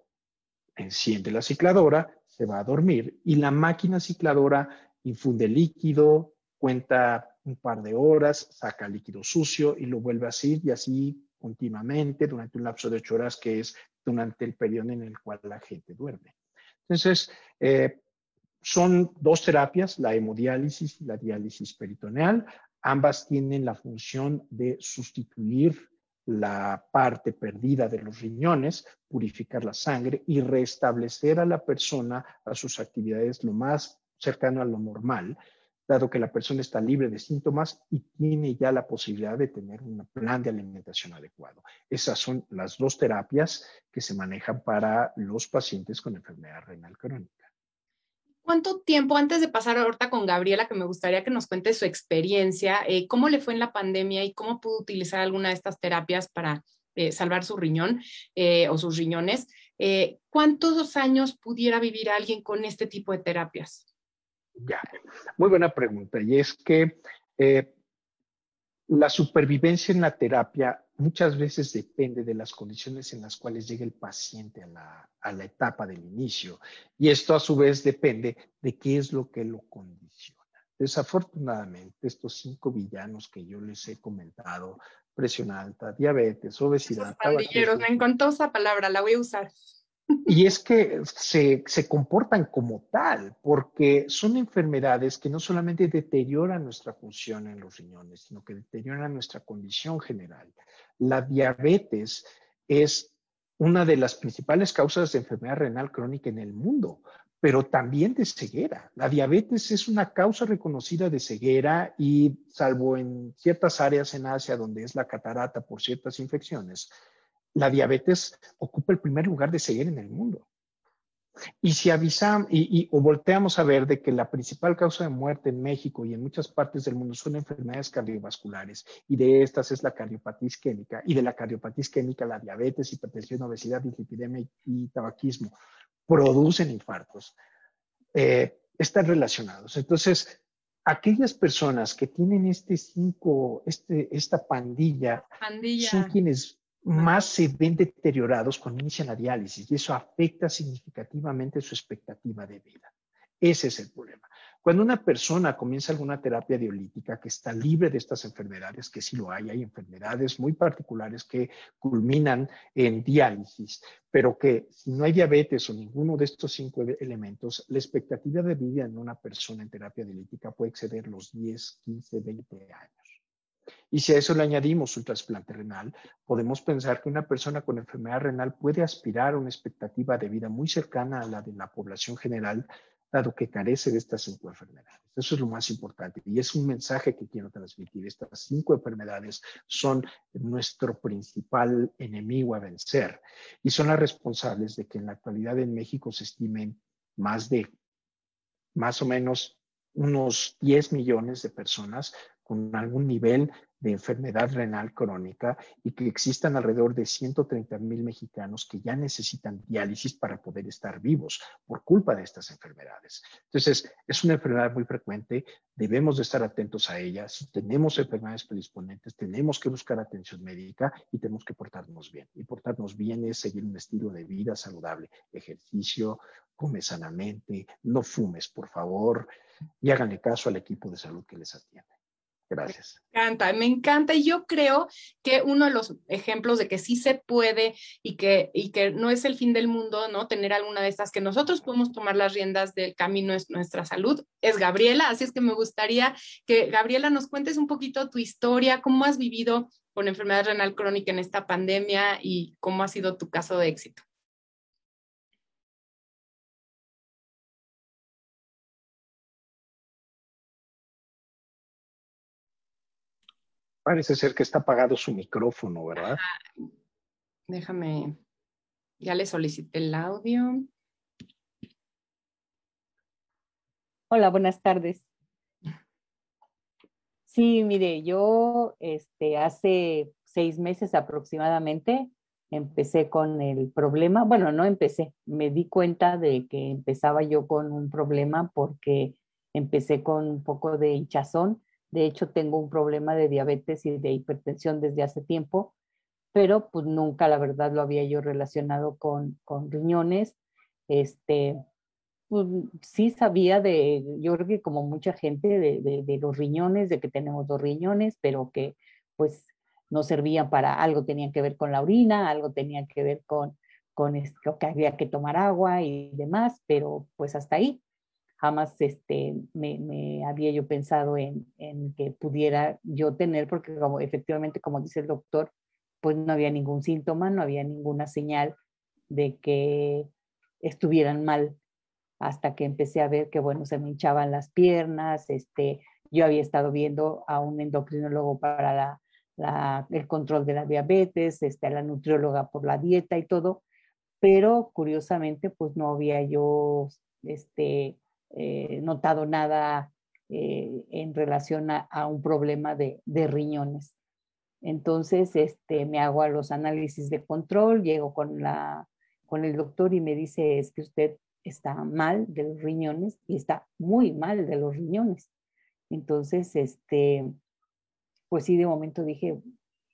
enciende la cicladora, se va a dormir y la máquina cicladora infunde líquido, cuenta un par de horas, saca líquido sucio y lo vuelve a hacer y así continuamente durante un lapso de ocho horas que es durante el periodo en el cual la gente duerme. Entonces, eh, son dos terapias, la hemodiálisis y la diálisis peritoneal. Ambas tienen la función de sustituir la parte perdida de los riñones, purificar la sangre y restablecer a la persona a sus actividades lo más cercano a lo normal dado que la persona está libre de síntomas y tiene ya la posibilidad de tener un plan de alimentación adecuado. Esas son las dos terapias que se manejan para los pacientes con enfermedad renal crónica. ¿Cuánto tiempo antes de pasar ahorita con Gabriela, que me gustaría que nos cuente su experiencia, eh, cómo le fue en la pandemia y cómo pudo utilizar alguna de estas terapias para eh, salvar su riñón eh, o sus riñones? ¿Cuántos años pudiera vivir alguien con este tipo de terapias? Ya, muy buena pregunta. Y es que eh, la supervivencia en la terapia muchas veces depende de las condiciones en las cuales llega el paciente a la, a la etapa del inicio. Y esto a su vez depende de qué es lo que lo condiciona. Desafortunadamente, estos cinco villanos que yo les he comentado, presión alta, diabetes, obesidad. me encantó esa palabra, la voy a usar. Y es que se, se, comportan como tal, porque son enfermedades que no solamente deterioran nuestra función en los riñones, sino que deterioran nuestra condición general. La diabetes es una de las principales causas de enfermedad renal crónica en el mundo, pero también de ceguera. La diabetes es una causa reconocida de ceguera y salvo en ciertas áreas en Asia donde es la catarata por ciertas infecciones, la diabetes ocupa el primer lugar de seguir en el mundo. Y si avisamos y, o volteamos a ver de que la principal causa de muerte en México y en muchas partes del mundo son enfermedades cardiovasculares y de estas es la cardiopatía isquémica y de la cardiopatía isquémica la diabetes, hipertensión, obesidad, dislipidemia y, tabaquismo producen infartos. Eh, están relacionados. Entonces, aquellas personas que tienen este cinco, este, esta pandilla, pandilla. son quienes más se ven deteriorados cuando inician la diálisis y eso afecta significativamente su expectativa de vida. Ese es el problema. Cuando una persona comienza alguna terapia diolítica que está libre de estas enfermedades, que sí lo hay, hay enfermedades muy particulares que culminan en diálisis, pero que si no hay diabetes o ninguno de estos cinco elementos, la expectativa de vida en una persona en terapia diolítica puede exceder los 10, 15, 20 años. Y si a eso le añadimos un trasplante renal, podemos pensar que una persona con enfermedad renal puede aspirar a una expectativa de vida muy cercana a la de la población general, dado que carece de estas cinco enfermedades. Eso es lo más importante y es un mensaje que quiero transmitir. Estas cinco enfermedades son nuestro principal enemigo a vencer y son las responsables de que en la actualidad en México se estimen más de, más o menos, unos 10 millones de personas con algún nivel de enfermedad renal crónica y que existan alrededor de 130 mil mexicanos que ya necesitan diálisis para poder estar vivos por culpa de estas enfermedades. Entonces, es una enfermedad muy frecuente, debemos de estar atentos a ella. Si tenemos enfermedades predisponentes, tenemos que buscar atención médica y tenemos que portarnos bien. Y portarnos bien es seguir un estilo de vida saludable, ejercicio, come sanamente, no fumes, por favor, y háganle caso al equipo de salud que les atiende. Gracias. Me encanta, me encanta. Y yo creo que uno de los ejemplos de que sí se puede y que, y que no es el fin del mundo, ¿no? Tener alguna de estas, que nosotros podemos tomar las riendas del camino de nuestra salud, es Gabriela. Así es que me gustaría que, Gabriela, nos cuentes un poquito tu historia, cómo has vivido con enfermedad renal crónica en esta pandemia y cómo ha sido tu caso de éxito. Parece ser que está apagado su micrófono, ¿verdad? Déjame, ya le solicité el audio. Hola, buenas tardes. Sí, mire, yo este, hace seis meses aproximadamente empecé con el problema, bueno, no empecé, me di cuenta de que empezaba yo con un problema porque empecé con un poco de hinchazón de hecho, tengo un problema de diabetes y de hipertensión desde hace tiempo, pero pues nunca, la verdad, lo había yo relacionado con, con riñones. Este, pues, sí sabía de, yo creo que como mucha gente, de, de, los riñones, de que tenemos dos riñones, pero que pues no servían para algo, tenían que ver con la orina, algo tenía que ver con, con esto, que había que tomar agua y demás, pero pues hasta ahí jamás este, me, había yo pensado en, que pudiera yo tener, porque como, efectivamente, como dice el doctor, pues no había ningún síntoma, no había ninguna señal de que estuvieran mal hasta que empecé a ver que, bueno, se me hinchaban las piernas, este, yo había estado viendo a un endocrinólogo para la, el control de la diabetes, este, a la nutrióloga por la dieta y todo, pero curiosamente, pues no había yo este, eh, notado nada eh, en relación a, un problema de, de, riñones. Entonces, este, me hago a los análisis de control, llego con, la, con el doctor y me dice, es que usted está mal de los riñones y está muy mal de los riñones. Entonces, este, pues sí, de momento dije,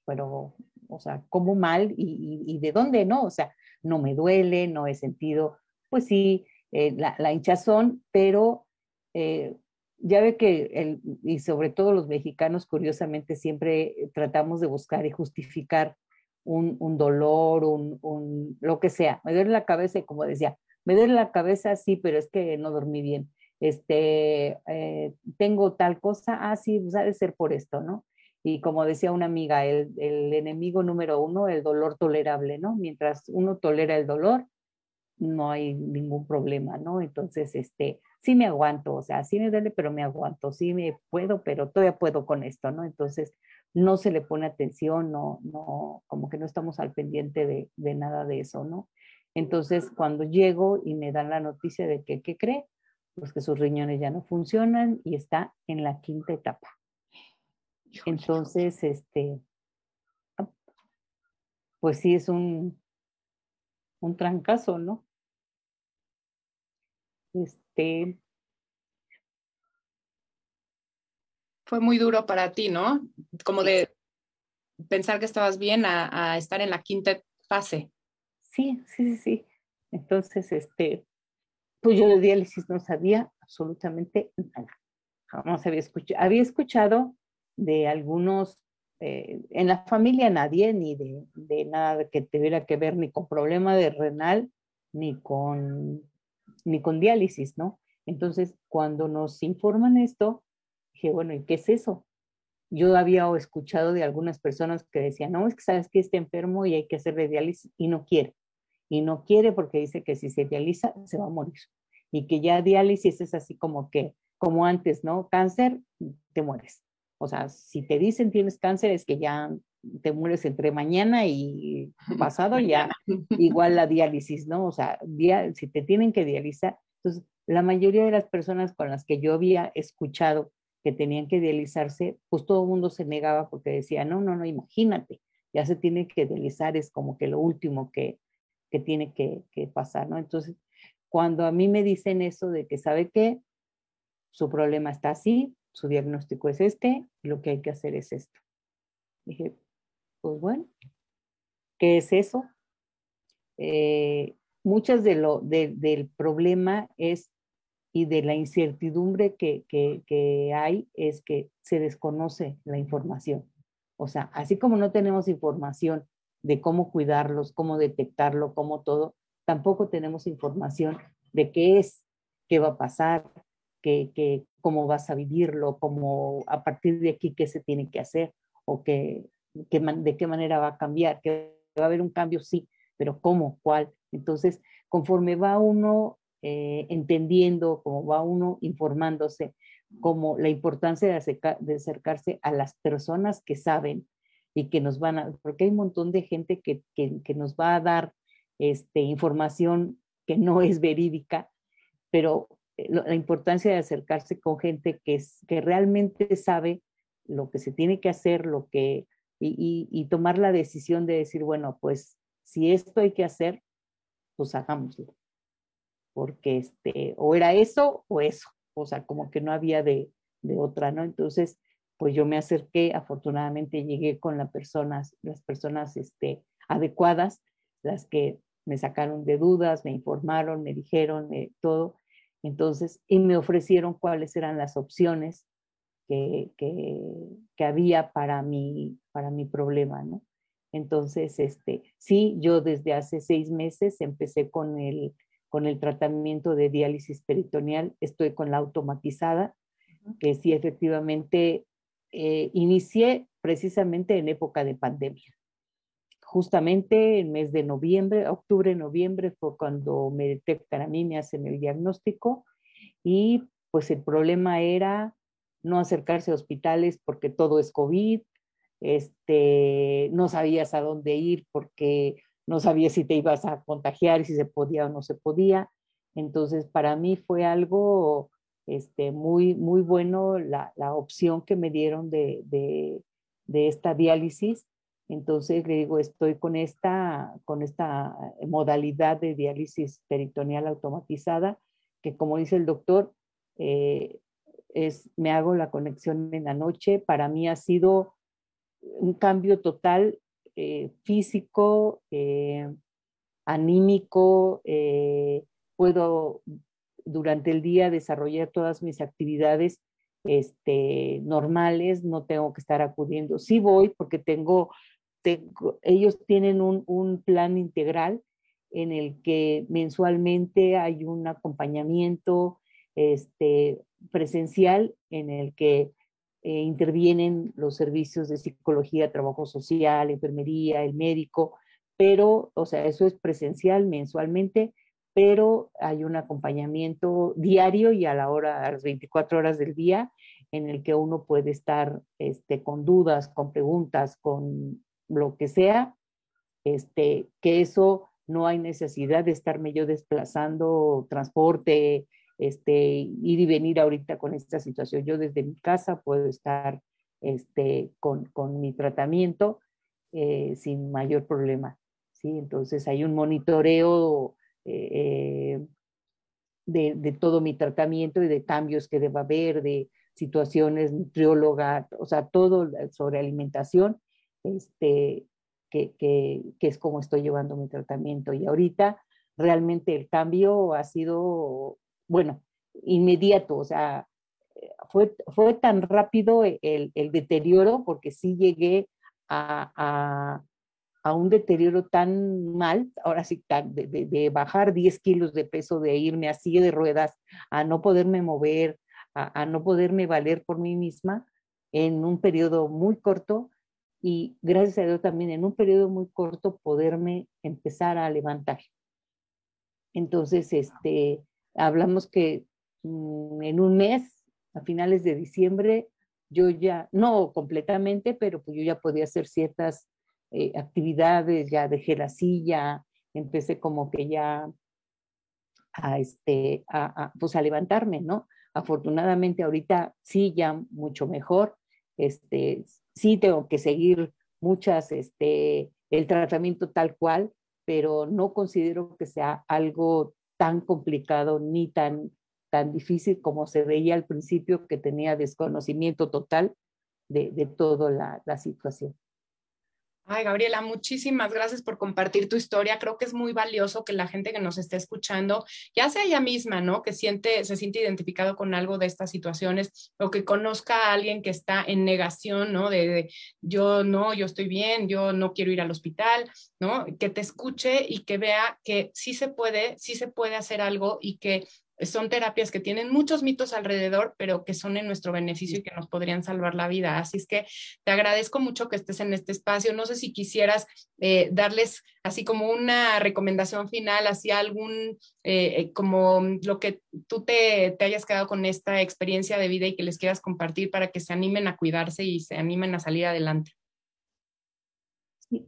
pero, o sea, ¿cómo mal y, de dónde no? O sea, no me duele, no he sentido, pues sí, eh, la, hinchazón, pero eh, ya ve que, el, y sobre todo los mexicanos, curiosamente, siempre tratamos de buscar y justificar un, dolor, un, un, lo que sea. Me duele la cabeza y como decía, me duele la cabeza, sí, pero es que no dormí bien. Este, eh, tengo tal cosa, ah, sí, pues ha de ser por esto, ¿no? Y como decía una amiga, el, el enemigo número uno, el dolor tolerable, ¿no? Mientras uno tolera el dolor, no hay ningún problema, ¿no? Entonces, este, sí me aguanto, o sea, sí me duele, pero me aguanto, sí me puedo, pero todavía puedo con esto, ¿no? Entonces, no se le pone atención, no, no, como que no estamos al pendiente de, de nada de eso, ¿no? Entonces, cuando llego y me dan la noticia de que, ¿qué cree? Pues que sus riñones ya no funcionan y está en la quinta etapa. Entonces, este, pues sí es un, un trancazo, ¿no? Este. Fue muy duro para ti, ¿no? Como de pensar que estabas bien a, estar en la quinta fase. Sí, sí, sí, sí. Entonces, este, pues yo de diálisis no sabía absolutamente nada. Jamás había escuchado. Había escuchado de algunos, eh, en la familia nadie, ni de, de nada que tuviera que ver ni con problema de renal, ni con ni con diálisis, ¿no? Entonces, cuando nos informan esto, dije, bueno, ¿y qué es eso? Yo había escuchado de algunas personas que decían, no, es que sabes que está enfermo y hay que hacerle diálisis y no quiere. Y no quiere porque dice que si se dializa se va a morir. Y que ya diálisis es así como que, como antes, ¿no? Cáncer, te mueres. O sea, si te dicen tienes cáncer es que ya te mueres entre mañana y pasado ya igual la diálisis, ¿no? O sea, si te tienen que dializar, entonces la mayoría de las personas con las que yo había escuchado que tenían que dializarse, pues todo el mundo se negaba porque decía, no, no, no, imagínate, ya se tiene que dializar, es como que lo último que, que tiene que, que pasar, ¿no? Entonces, cuando a mí me dicen eso de que, ¿sabe qué? Su problema está así, su diagnóstico es este, lo que hay que hacer es esto. Dije, pues bueno, ¿qué es eso? Eh, muchas de lo del problema es y de la incertidumbre que, que, hay es que se desconoce la información. O sea, así como no tenemos información de cómo cuidarlos, cómo detectarlo, cómo todo, tampoco tenemos información de qué es, qué va a pasar, qué, cómo vas a vivirlo, cómo a partir de aquí qué se tiene que hacer o qué, de qué manera va a cambiar, que va a haber un cambio, sí, pero ¿cómo? ¿Cuál? Entonces, conforme va uno eh, entendiendo, como va uno informándose, como la importancia de, acercarse a las personas que saben y que nos van a, porque hay un montón de gente que, que, nos va a dar este, información que no es verídica, pero eh, la importancia de acercarse con gente que, es, que realmente sabe lo que se tiene que hacer, lo que, y, tomar la decisión de decir, bueno, pues si esto hay que hacer, pues hagámoslo. Porque este, o era eso o eso, o sea, como que no había de, de otra, ¿no? Entonces, pues yo me acerqué, afortunadamente llegué con las personas, las personas este, adecuadas, las que me sacaron de dudas, me informaron, me dijeron todo. Entonces, y me ofrecieron cuáles eran las opciones que, que, había para mi, para mi problema, ¿no? Entonces, este, sí, yo desde hace seis meses empecé con el, con el tratamiento de diálisis peritoneal, estoy con la automatizada, que sí efectivamente eh, inicié precisamente en época de pandemia. justamente el mes de noviembre, octubre, noviembre fue cuando me detectan a mí, me hacen el diagnóstico y pues el problema era no acercarse a hospitales porque todo es COVID, este, no sabías a dónde ir porque no sabías si te ibas a contagiar, si se podía o no se podía. Entonces, para mí fue algo este, muy, muy bueno la, la opción que me dieron de, de, de, esta diálisis. Entonces, le digo, estoy con esta, con esta modalidad de diálisis peritoneal automatizada, que como dice el doctor, eh, es, me hago la conexión en la noche. Para mí ha sido un cambio total eh, físico, eh, anímico. Eh, puedo durante el día desarrollar todas mis actividades este, normales, no tengo que estar acudiendo. Sí voy porque tengo, tengo ellos tienen un, un plan integral en el que mensualmente hay un acompañamiento, este, presencial en el que eh, intervienen los servicios de psicología, trabajo social, enfermería, el médico, pero, o sea, eso es presencial mensualmente, pero hay un acompañamiento diario y a la hora, a las 24 horas del día, en el que uno puede estar este, con dudas, con preguntas, con lo que sea, este, que eso no hay necesidad de estarme yo desplazando transporte, este, ir y venir ahorita con esta situación. Yo desde mi casa puedo estar este, con, mi tratamiento eh, sin mayor problema. ¿sí? Entonces hay un monitoreo eh, de, de, todo mi tratamiento y de cambios que deba haber, de situaciones nutrióloga, o sea, todo sobre alimentación, este, que, que, que es como estoy llevando mi tratamiento. Y ahorita realmente el cambio ha sido bueno, inmediato, o sea, fue, fue tan rápido el, el deterioro porque sí llegué a, a, a, un deterioro tan mal, ahora sí, de, de, de, bajar 10 kilos de peso, de irme así de ruedas, a no poderme mover, a, a no poderme valer por mí misma en un periodo muy corto y gracias a Dios también en un periodo muy corto poderme empezar a levantar. Entonces, este, hablamos que mm, en un mes, a finales de diciembre, yo ya, no completamente, pero pues yo ya podía hacer ciertas eh, actividades, ya dejé la silla, empecé como que ya a, este, a, pues a levantarme, ¿no? Afortunadamente ahorita sí, ya mucho mejor, este, sí tengo que seguir muchas, este, el tratamiento tal cual, pero no considero que sea algo tan complicado ni tan, tan difícil como se veía al principio, que tenía desconocimiento total de, de toda la, la situación. Ay, Gabriela, muchísimas gracias por compartir tu historia. Creo que es muy valioso que la gente que nos esté escuchando, ya sea ella misma, ¿no? Que siente, se siente identificado con algo de estas situaciones o que conozca a alguien que está en negación, ¿no? De, de, yo no, yo estoy bien, yo no quiero ir al hospital, ¿no? Que te escuche y que vea que sí se puede, sí se puede hacer algo y que son terapias que tienen muchos mitos alrededor, pero que son en nuestro beneficio y que nos podrían salvar la vida. Así es que te agradezco mucho que estés en este espacio. No sé si quisieras eh, darles así como una recomendación final, así algún, eh, eh, como lo que tú te, te, hayas quedado con esta experiencia de vida y que les quieras compartir para que se animen a cuidarse y se animen a salir adelante.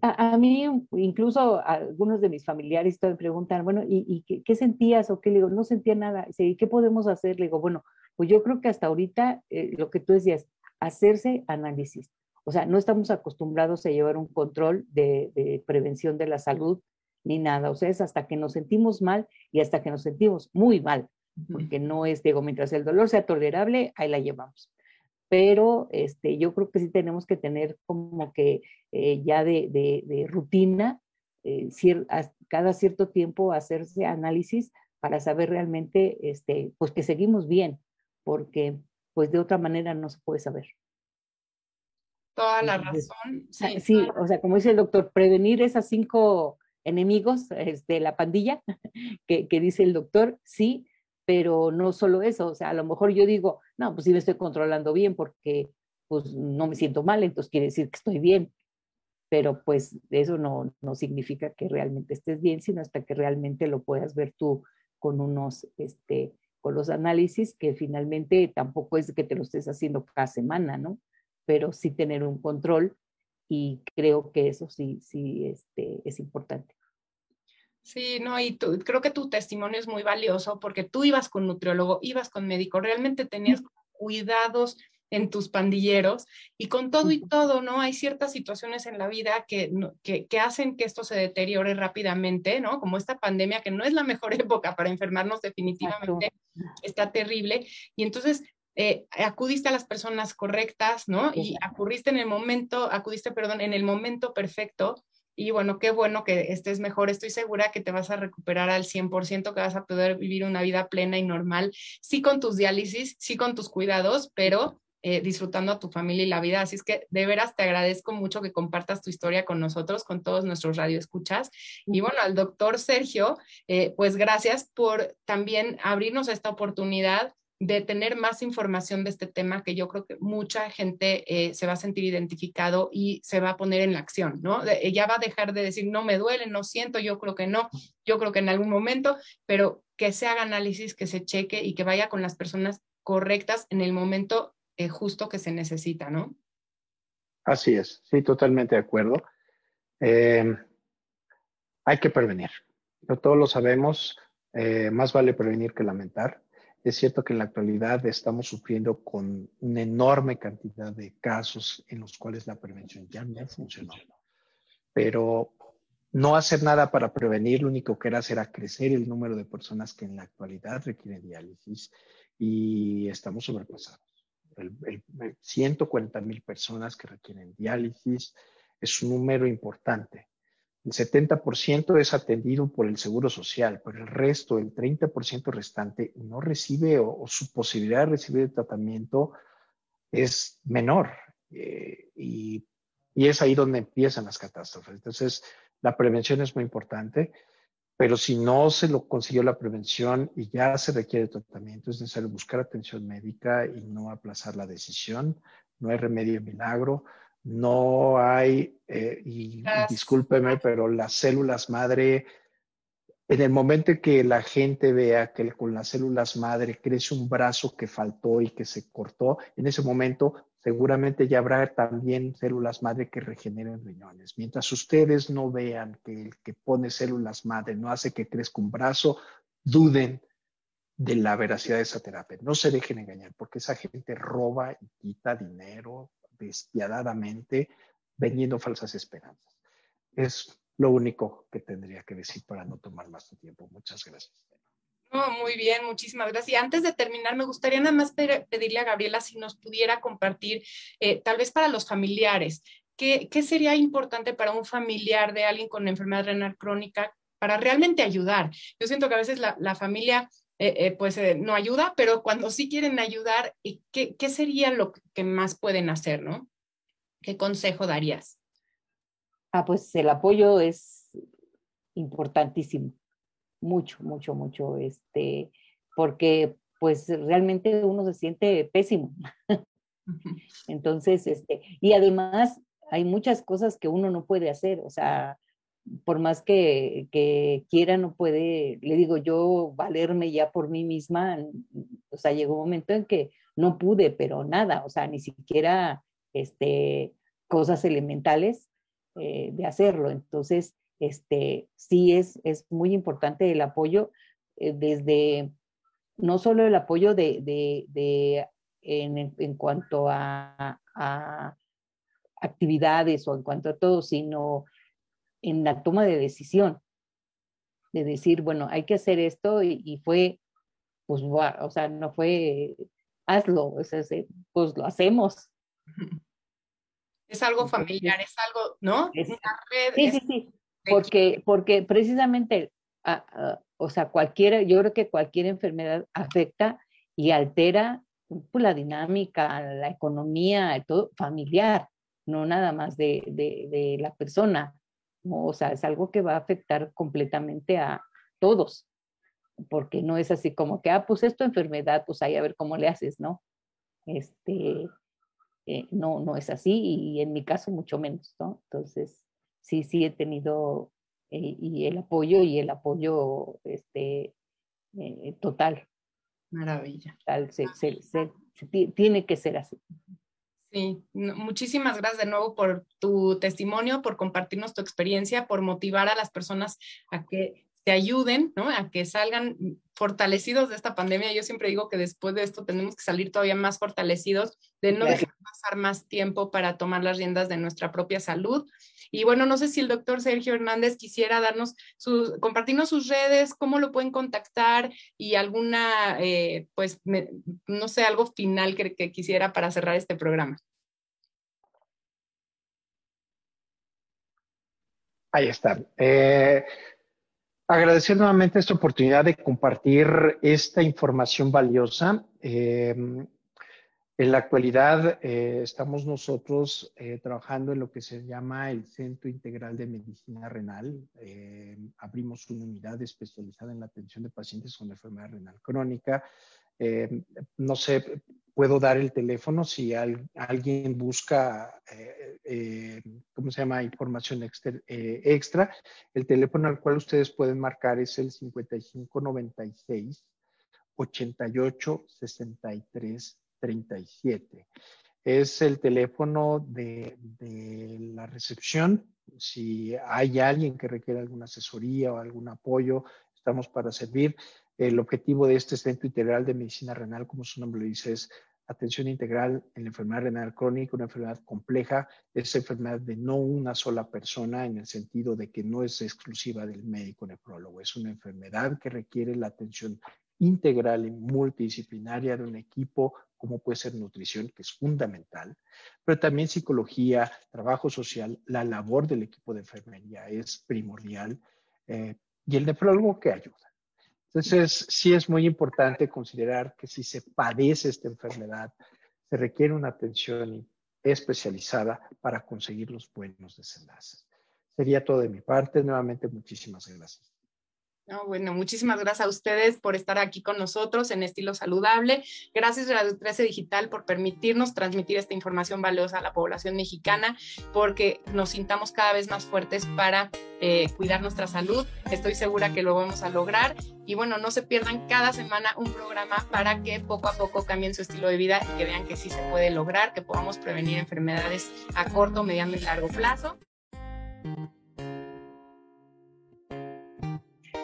A, a, mí, incluso algunos de mis familiares me preguntan, bueno, ¿y, y qué, qué, sentías o qué? Le digo, no sentía nada. ¿Y qué podemos hacer? Le digo, bueno, pues yo creo que hasta ahorita, eh, lo que tú decías, hacerse análisis. O sea, no estamos acostumbrados a llevar un control de, de, prevención de la salud ni nada. O sea, es hasta que nos sentimos mal y hasta que nos sentimos muy mal, porque no es, digo, mientras el dolor sea tolerable, ahí la llevamos pero este, yo creo que sí tenemos que tener como que eh, ya de, de, de rutina, eh, cier cada cierto tiempo hacerse análisis para saber realmente este, pues que seguimos bien, porque pues de otra manera no se puede saber. Toda la razón. Sí, sí o sea, como dice el doctor, prevenir esas cinco enemigos de este, la pandilla que, que dice el doctor, sí, pero no solo eso, o sea, a lo mejor yo digo, no, pues sí me estoy controlando bien porque pues no me siento mal, entonces quiere decir que estoy bien. pero pues eso no, no significa que realmente estés bien, sino hasta que realmente lo puedas ver tú con unos, este, con los análisis, que finalmente tampoco es que te lo estés haciendo cada semana, ¿no? Pero sí tener un control y creo que eso sí, sí este, es importante. Sí, no, y creo que tu testimonio es muy valioso porque tú ibas con nutriólogo, ibas con médico, realmente tenías cuidados en tus pandilleros y con todo y todo, ¿no? Hay ciertas situaciones en la vida que, que, que, hacen que esto se deteriore rápidamente, ¿no? Como esta pandemia que no es la mejor época para enfermarnos definitivamente, está terrible. Y entonces eh, acudiste a las personas correctas, ¿no? Y acudiste en el momento, acudiste, perdón, en el momento perfecto y bueno, qué bueno que estés mejor. Estoy segura que te vas a recuperar al 100%, que vas a poder vivir una vida plena y normal, sí con tus diálisis, sí con tus cuidados, pero eh, disfrutando a tu familia y la vida. Así es que de veras te agradezco mucho que compartas tu historia con nosotros, con todos nuestros radioescuchas. Y bueno, al doctor Sergio, eh, pues gracias por también abrirnos esta oportunidad de tener más información de este tema que yo creo que mucha gente eh, se va a sentir identificado y se va a poner en la acción, ¿no? ya va a dejar de decir, no me duele, no siento, yo creo que no, yo creo que en algún momento, pero que se haga análisis, que se cheque y que vaya con las personas correctas en el momento eh, justo que se necesita, ¿no? Así es, sí, totalmente de acuerdo. Eh, hay que prevenir. todos lo sabemos, más vale prevenir que lamentar. Es cierto que en la actualidad estamos sufriendo con una enorme cantidad de casos en los cuales la prevención ya no funcionó. Pero no hacer nada para prevenir, lo único que era era crecer el número de personas que en la actualidad requieren diálisis y estamos sobrepasados. El, 140 mil personas que requieren diálisis es un número importante. El 70% es atendido por el Seguro Social, pero el resto, el 30% restante, no recibe o, su posibilidad de recibir tratamiento es menor. Eh, y, y, es ahí donde empiezan las catástrofes. Entonces, la prevención es muy importante, pero si no se lo consiguió la prevención y ya se requiere tratamiento, es necesario buscar atención médica y no aplazar la decisión. No hay remedio milagro no hay, eh, y, discúlpeme, pero las células madre, en el momento en que la gente vea que con las células madre crece un brazo que faltó y que se cortó, en ese momento seguramente ya habrá también células madre que regeneren riñones. Mientras ustedes no vean que el que pone células madre no hace que crezca un brazo, duden de la veracidad de esa terapia. No se dejen engañar porque esa gente roba y quita dinero, despiadadamente vendiendo falsas esperanzas. Es lo único que tendría que decir para no tomar más tu tiempo. Muchas gracias. muy bien, muchísimas gracias. Y antes de terminar, me gustaría nada más pedirle a Gabriela si nos pudiera compartir, eh, tal vez para los familiares, ¿qué, ¿qué, sería importante para un familiar de alguien con enfermedad renal crónica para realmente ayudar? Yo siento que a veces la, la familia eh, eh, pues eh, no ayuda, pero cuando sí quieren ayudar, ¿qué, ¿qué sería lo que más pueden hacer, no? ¿Qué consejo darías? Ah, pues el apoyo es importantísimo, mucho, mucho, mucho, este, porque pues realmente uno se siente pésimo. Entonces, este, y además hay muchas cosas que uno no puede hacer, o sea, por más que, quiera, no puede, le digo yo, valerme ya por mí misma. O sea, llegó un momento en que no pude, pero nada, o sea, ni siquiera este, cosas elementales eh, de hacerlo. Entonces, este, sí es, es muy importante el apoyo eh, desde, no solo el apoyo de, de, en, en, cuanto a, a actividades o en cuanto a todo, sino en la toma de decisión, de decir, bueno, hay que hacer esto y, fue, pues, o sea, no fue, hazlo, o sea, pues lo hacemos. Es algo familiar, es algo, ¿no? Es, red, sí, sí, sí, porque, porque precisamente, o sea, cualquiera, yo creo que cualquier enfermedad afecta y altera pues, la dinámica, la economía, todo familiar, no nada más de, de, de la persona o sea, es algo que va a afectar completamente a todos, porque no es así como que, ah, pues esto enfermedad, pues ahí a ver cómo le haces, ¿no? Este, eh, no, no es así y en mi caso mucho menos, ¿no? Entonces, sí, sí he tenido eh, y el apoyo y el apoyo este, eh, total. Maravilla. tiene que ser así. Sí, muchísimas gracias de nuevo por tu testimonio, por compartirnos tu experiencia, por motivar a las personas a que te ayuden, ¿no? A que salgan fortalecidos de esta pandemia. Yo siempre digo que después de esto tenemos que salir todavía más fortalecidos, de no dejar pasar más tiempo para tomar las riendas de nuestra propia salud. Y bueno, no sé si el doctor Sergio Hernández quisiera darnos sus, compartirnos sus redes, cómo lo pueden contactar y alguna, eh, pues, no sé, algo final que, que quisiera para cerrar este programa. Ahí está. Eh, Agradecer nuevamente esta oportunidad de compartir esta información valiosa. Eh, en la actualidad eh, estamos nosotros eh, trabajando en lo que se llama el Centro Integral de Medicina Renal. abrimos una unidad especializada en la atención de pacientes con enfermedad renal crónica. No sé, puedo dar el teléfono si alguien busca, eh, eh, ¿cómo se llama? Información eh, extra. El teléfono al cual ustedes pueden marcar es el 5596 88 63 37. Es el teléfono de, de la recepción. Si hay alguien que requiere alguna asesoría o algún apoyo, estamos para servir. El objetivo de este Centro Integral de Medicina Renal, como su nombre lo dice, es atención integral en la enfermedad renal crónica, una enfermedad compleja, es enfermedad de no una sola persona en el sentido de que no es exclusiva del médico nefrólogo, es una enfermedad que requiere la atención integral y multidisciplinaria de un equipo, como puede ser nutrición, que es fundamental, pero también psicología, trabajo social, la labor del equipo de enfermería es primordial eh, y el nefrólogo que ayuda. Entonces, sí es muy importante considerar que si se padece esta enfermedad, se requiere una atención especializada para conseguir los buenos desenlaces. Sería todo de mi parte. Nuevamente, muchísimas gracias bueno, muchísimas gracias a ustedes por estar aquí con nosotros en Estilo Saludable. Gracias Radio 13 Digital por permitirnos transmitir esta información valiosa a la población mexicana, porque nos sintamos cada vez más fuertes para eh, cuidar nuestra salud. Estoy segura que lo vamos a lograr. Y bueno, no se pierdan cada semana un programa para que poco a poco cambien su estilo de vida y que vean que sí se puede lograr, que podamos prevenir enfermedades a corto, mediano y largo plazo.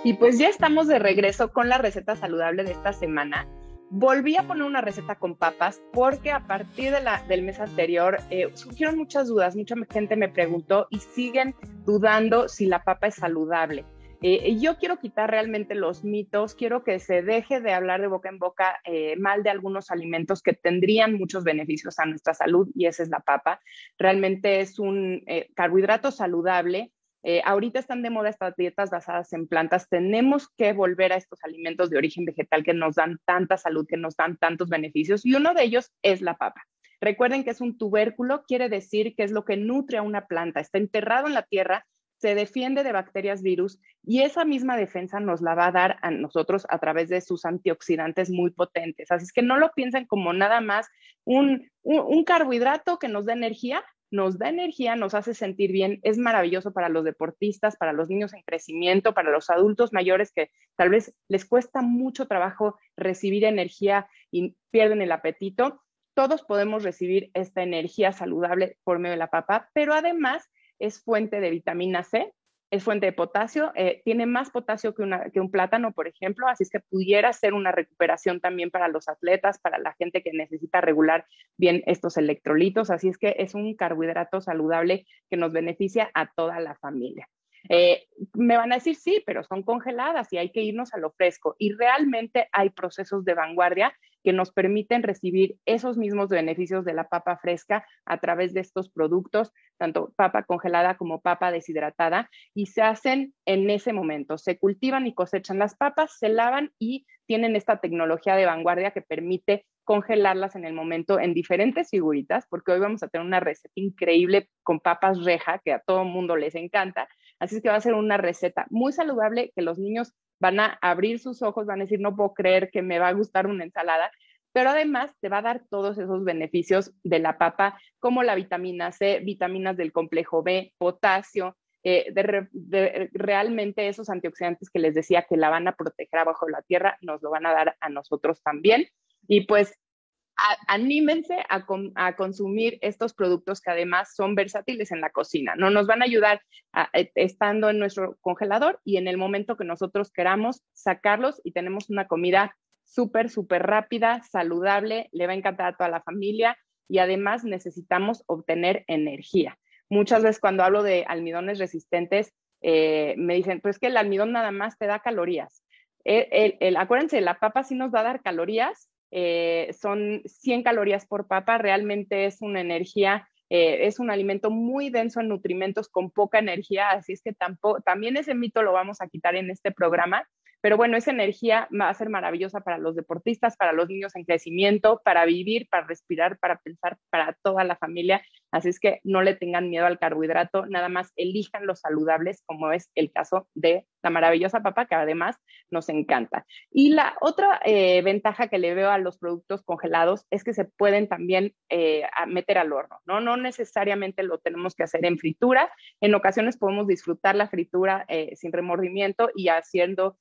Y pues ya estamos de regreso con la receta saludable de esta semana. Volví a poner una receta con papas porque a partir del mes anterior eh, surgieron muchas dudas, mucha gente me preguntó y siguen dudando si la papa es saludable. Eh, yo quiero quitar realmente los mitos, quiero que se deje de hablar de boca en boca eh, mal de algunos alimentos que tendrían muchos beneficios a nuestra salud y esa es la papa. Realmente es un carbohidrato saludable eh, ahorita están de moda estas dietas basadas en plantas. Tenemos que volver a estos alimentos de origen vegetal que nos dan tanta salud, que nos dan tantos beneficios y uno de ellos es la papa. Recuerden que es un tubérculo, quiere decir que es lo que nutre a una planta. Está enterrado en la tierra, se defiende de bacterias, virus y esa misma defensa nos la va a dar a nosotros a través de sus antioxidantes muy potentes. Así es que no lo piensen como nada más un, un carbohidrato que nos da energía, nos da energía, nos hace sentir bien, es maravilloso para los deportistas, para los niños en crecimiento, para los adultos mayores que tal vez les cuesta mucho trabajo recibir energía y pierden el apetito. Todos podemos recibir esta energía saludable por medio de la papa, pero además es fuente de vitamina C, es fuente de potasio, eh, tiene más potasio que, un plátano, por ejemplo, así es que pudiera ser una recuperación también para los atletas, para la gente que necesita regular bien estos electrolitos, así es que es un carbohidrato saludable que nos beneficia a toda la familia. Eh, me van a decir, sí, pero son congeladas y hay que irnos a lo fresco. Y realmente hay procesos de vanguardia que nos permiten recibir esos mismos beneficios de la papa fresca a través de estos productos, tanto papa congelada como papa deshidratada, y se hacen en ese momento. Se cultivan y cosechan las papas, se lavan y tienen esta tecnología de vanguardia que permite congelarlas en el momento en diferentes figuritas, porque hoy vamos a tener una receta increíble con papas reja, que a todo mundo les encanta. Así es que va a ser una receta muy saludable que los niños van a abrir sus ojos, van a decir, no puedo creer que me va a gustar una ensalada, pero además te va a dar todos esos beneficios de la papa, como la vitamina C, vitaminas del complejo B, potasio, eh, realmente esos antioxidantes que les decía que la van a proteger abajo de la tierra, nos lo van a dar a nosotros también. Y pues anímense a, consumir estos productos que además son versátiles en la cocina. No nos van a ayudar eh, estando en nuestro congelador y en el momento que nosotros queramos sacarlos y tenemos una comida súper, súper rápida, saludable, le va a encantar a toda la familia y además necesitamos obtener energía. Muchas veces cuando hablo de almidones resistentes, eh, me dicen, pues que el almidón nada más te da calorías. El, acuérdense, la papa sí nos va a dar calorías, eh, son 100 calorías por papa, realmente es una energía, eh, es un alimento muy denso en nutrimentos con poca energía, así es que tampoco, también ese mito lo vamos a quitar en este programa. Pero bueno, esa energía va a ser maravillosa para los deportistas, para los niños en crecimiento, para vivir, para respirar, para pensar, para toda la familia. Así es que no le tengan miedo al carbohidrato, nada más elijan los saludables, como es el caso de la maravillosa papa, que además nos encanta. Y la otra eh, ventaja que le veo a los productos congelados es que se pueden también eh, meter al horno, ¿no? No necesariamente lo tenemos que hacer en fritura. En ocasiones podemos disfrutar la fritura eh, sin remordimiento y haciendo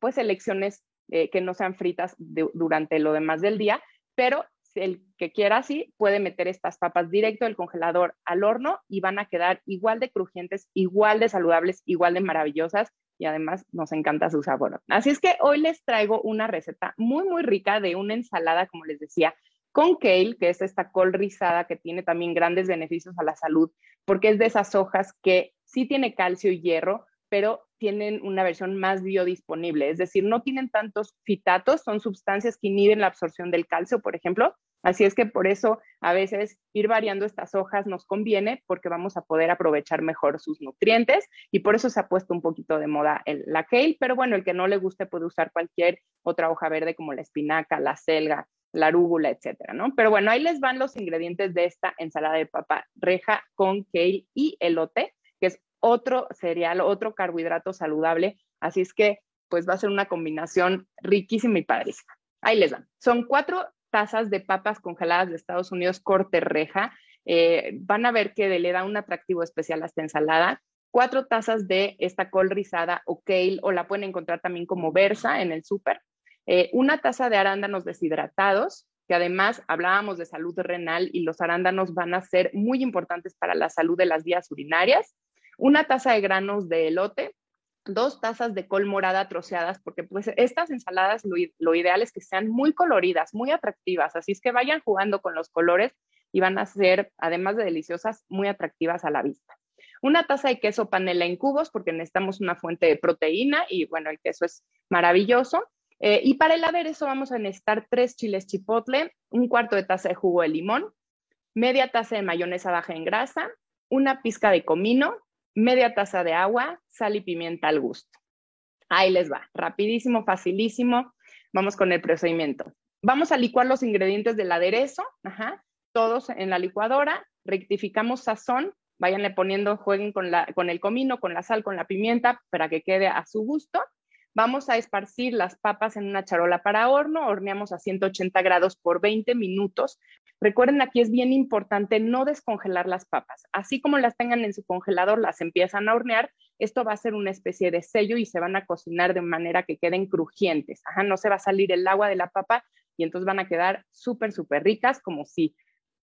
pues elecciones que no sean fritas durante lo demás del día, pero el que quiera así puede meter estas papas directo del congelador al horno y van a quedar igual de crujientes, igual de saludables, igual de maravillosas y además nos encanta su sabor. Así es que hoy les traigo una receta muy, muy rica de una ensalada, como les decía, con kale, que es esta col rizada que tiene también grandes beneficios a la salud, porque es de esas hojas que sí tiene calcio y hierro, pero tienen una versión más biodisponible, es decir, no tienen tantos fitatos, son sustancias que inhiben la absorción del calcio, por ejemplo. Así es que por eso a veces ir variando estas hojas nos conviene porque vamos a poder aprovechar mejor sus nutrientes y por eso se ha puesto un poquito de moda el, la kale, pero bueno, el que no le guste puede usar cualquier otra hoja verde como la espinaca, la selga, la arúgula, etcétera, ¿no? Pero bueno, ahí les van los ingredientes de esta ensalada de papa reja con kale y elote, que es otro cereal, otro carbohidrato saludable. Así es que, pues va a ser una combinación riquísima y padrísima. Ahí les van. Son cuatro tazas de papas congeladas de Estados Unidos corte reja. Eh, van a ver que le da un atractivo especial a esta ensalada. Cuatro tazas de esta col rizada o kale, o la pueden encontrar también como versa en el súper. Eh, una taza de arándanos deshidratados, que además hablábamos de salud renal y los arándanos van a ser muy importantes para la salud de las vías urinarias una taza de granos de elote, dos tazas de col morada troceadas, porque pues estas ensaladas lo, ideal es que sean muy coloridas, muy atractivas, así es que vayan jugando con los colores y van a ser, además de deliciosas, muy atractivas a la vista. Una taza de queso panela en cubos, porque necesitamos una fuente de proteína y bueno, el queso es maravilloso. Eh, y para el aderezo vamos a necesitar tres chiles chipotle, un cuarto de taza de jugo de limón, media taza de mayonesa baja en grasa, una pizca de comino, media taza de agua, sal y pimienta al gusto. Ahí les va, rapidísimo, facilísimo. Vamos con el procedimiento. Vamos a licuar los ingredientes del aderezo, todos en la licuadora, rectificamos sazón, váyanle poniendo, jueguen con, la, con el comino, con la sal, con la pimienta, para que quede a su gusto. Vamos a esparcir las papas en una charola para horno, horneamos a 180 grados por 20 minutos. Recuerden, aquí es bien importante no descongelar las papas. Así como las tengan en su congelador, las empiezan a hornear. Esto va a ser una especie de sello y se van a cocinar de manera que queden crujientes. Ajá, no se va a salir el agua de la papa y entonces van a quedar súper, súper ricas como si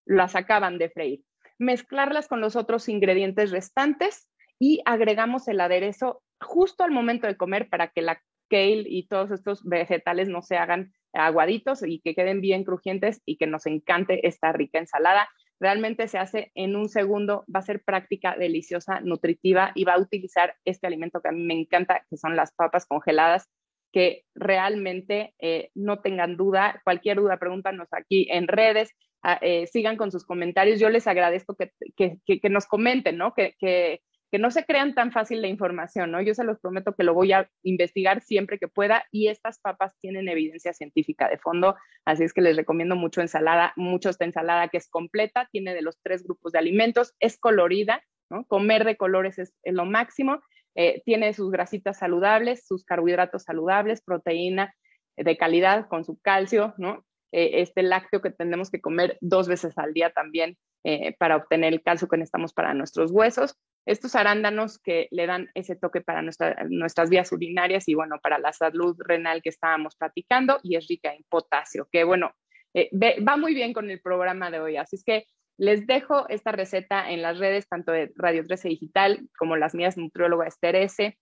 las acaban de freír. Mezclarlas con los otros ingredientes restantes y agregamos el aderezo justo al momento de comer para que la kale y todos estos vegetales no se hagan aguaditos y que queden bien crujientes y que nos encante esta rica ensalada. Realmente se hace en un segundo, va a ser práctica, deliciosa, nutritiva y va a utilizar este alimento que a mí me encanta, que son las papas congeladas, que realmente eh, no tengan duda, cualquier duda, pregúntanos aquí en redes, ah, eh, sigan con sus comentarios. Yo les agradezco que, que, nos comenten, ¿no? Que, que, no se crean tan fácil la información, ¿no? Yo se los prometo que lo voy a investigar siempre que pueda y estas papas tienen evidencia científica de fondo, así es que les recomiendo mucho ensalada, mucho esta ensalada que es completa, tiene de los tres grupos de alimentos, es colorida, ¿no? Comer de colores es, lo máximo, eh, tiene sus grasitas saludables, sus carbohidratos saludables, proteína de calidad con su calcio, ¿no? Eh, este lácteo que tenemos que comer dos veces al día también eh, para obtener el calcio que necesitamos para nuestros huesos. Estos arándanos que le dan ese toque para nuestras vías urinarias y bueno, para la salud renal que estábamos platicando y es rica en potasio, que bueno, eh, va muy bien con el programa de hoy. Así es que les dejo esta receta en las redes, tanto de Radio 13 Digital como las mías nutrióloga Esther S.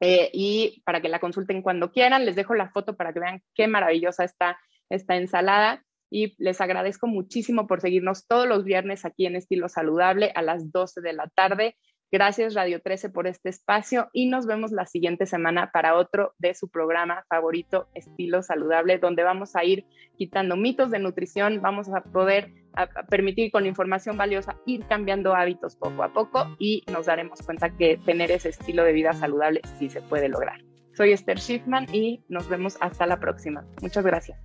y para que la consulten cuando quieran, les dejo la foto para que vean qué maravillosa está esta ensalada y les agradezco muchísimo por seguirnos todos los viernes aquí en Estilo Saludable a las 12 de la tarde. Gracias Radio 13 por este espacio y nos vemos la siguiente semana para otro de su programa favorito Estilo Saludable, donde vamos a ir quitando mitos de nutrición, vamos a poder permitir con información valiosa ir cambiando hábitos poco a poco y nos daremos cuenta que tener ese estilo de vida saludable sí se puede lograr. Soy Esther Schiffman y nos vemos hasta la próxima. Muchas gracias.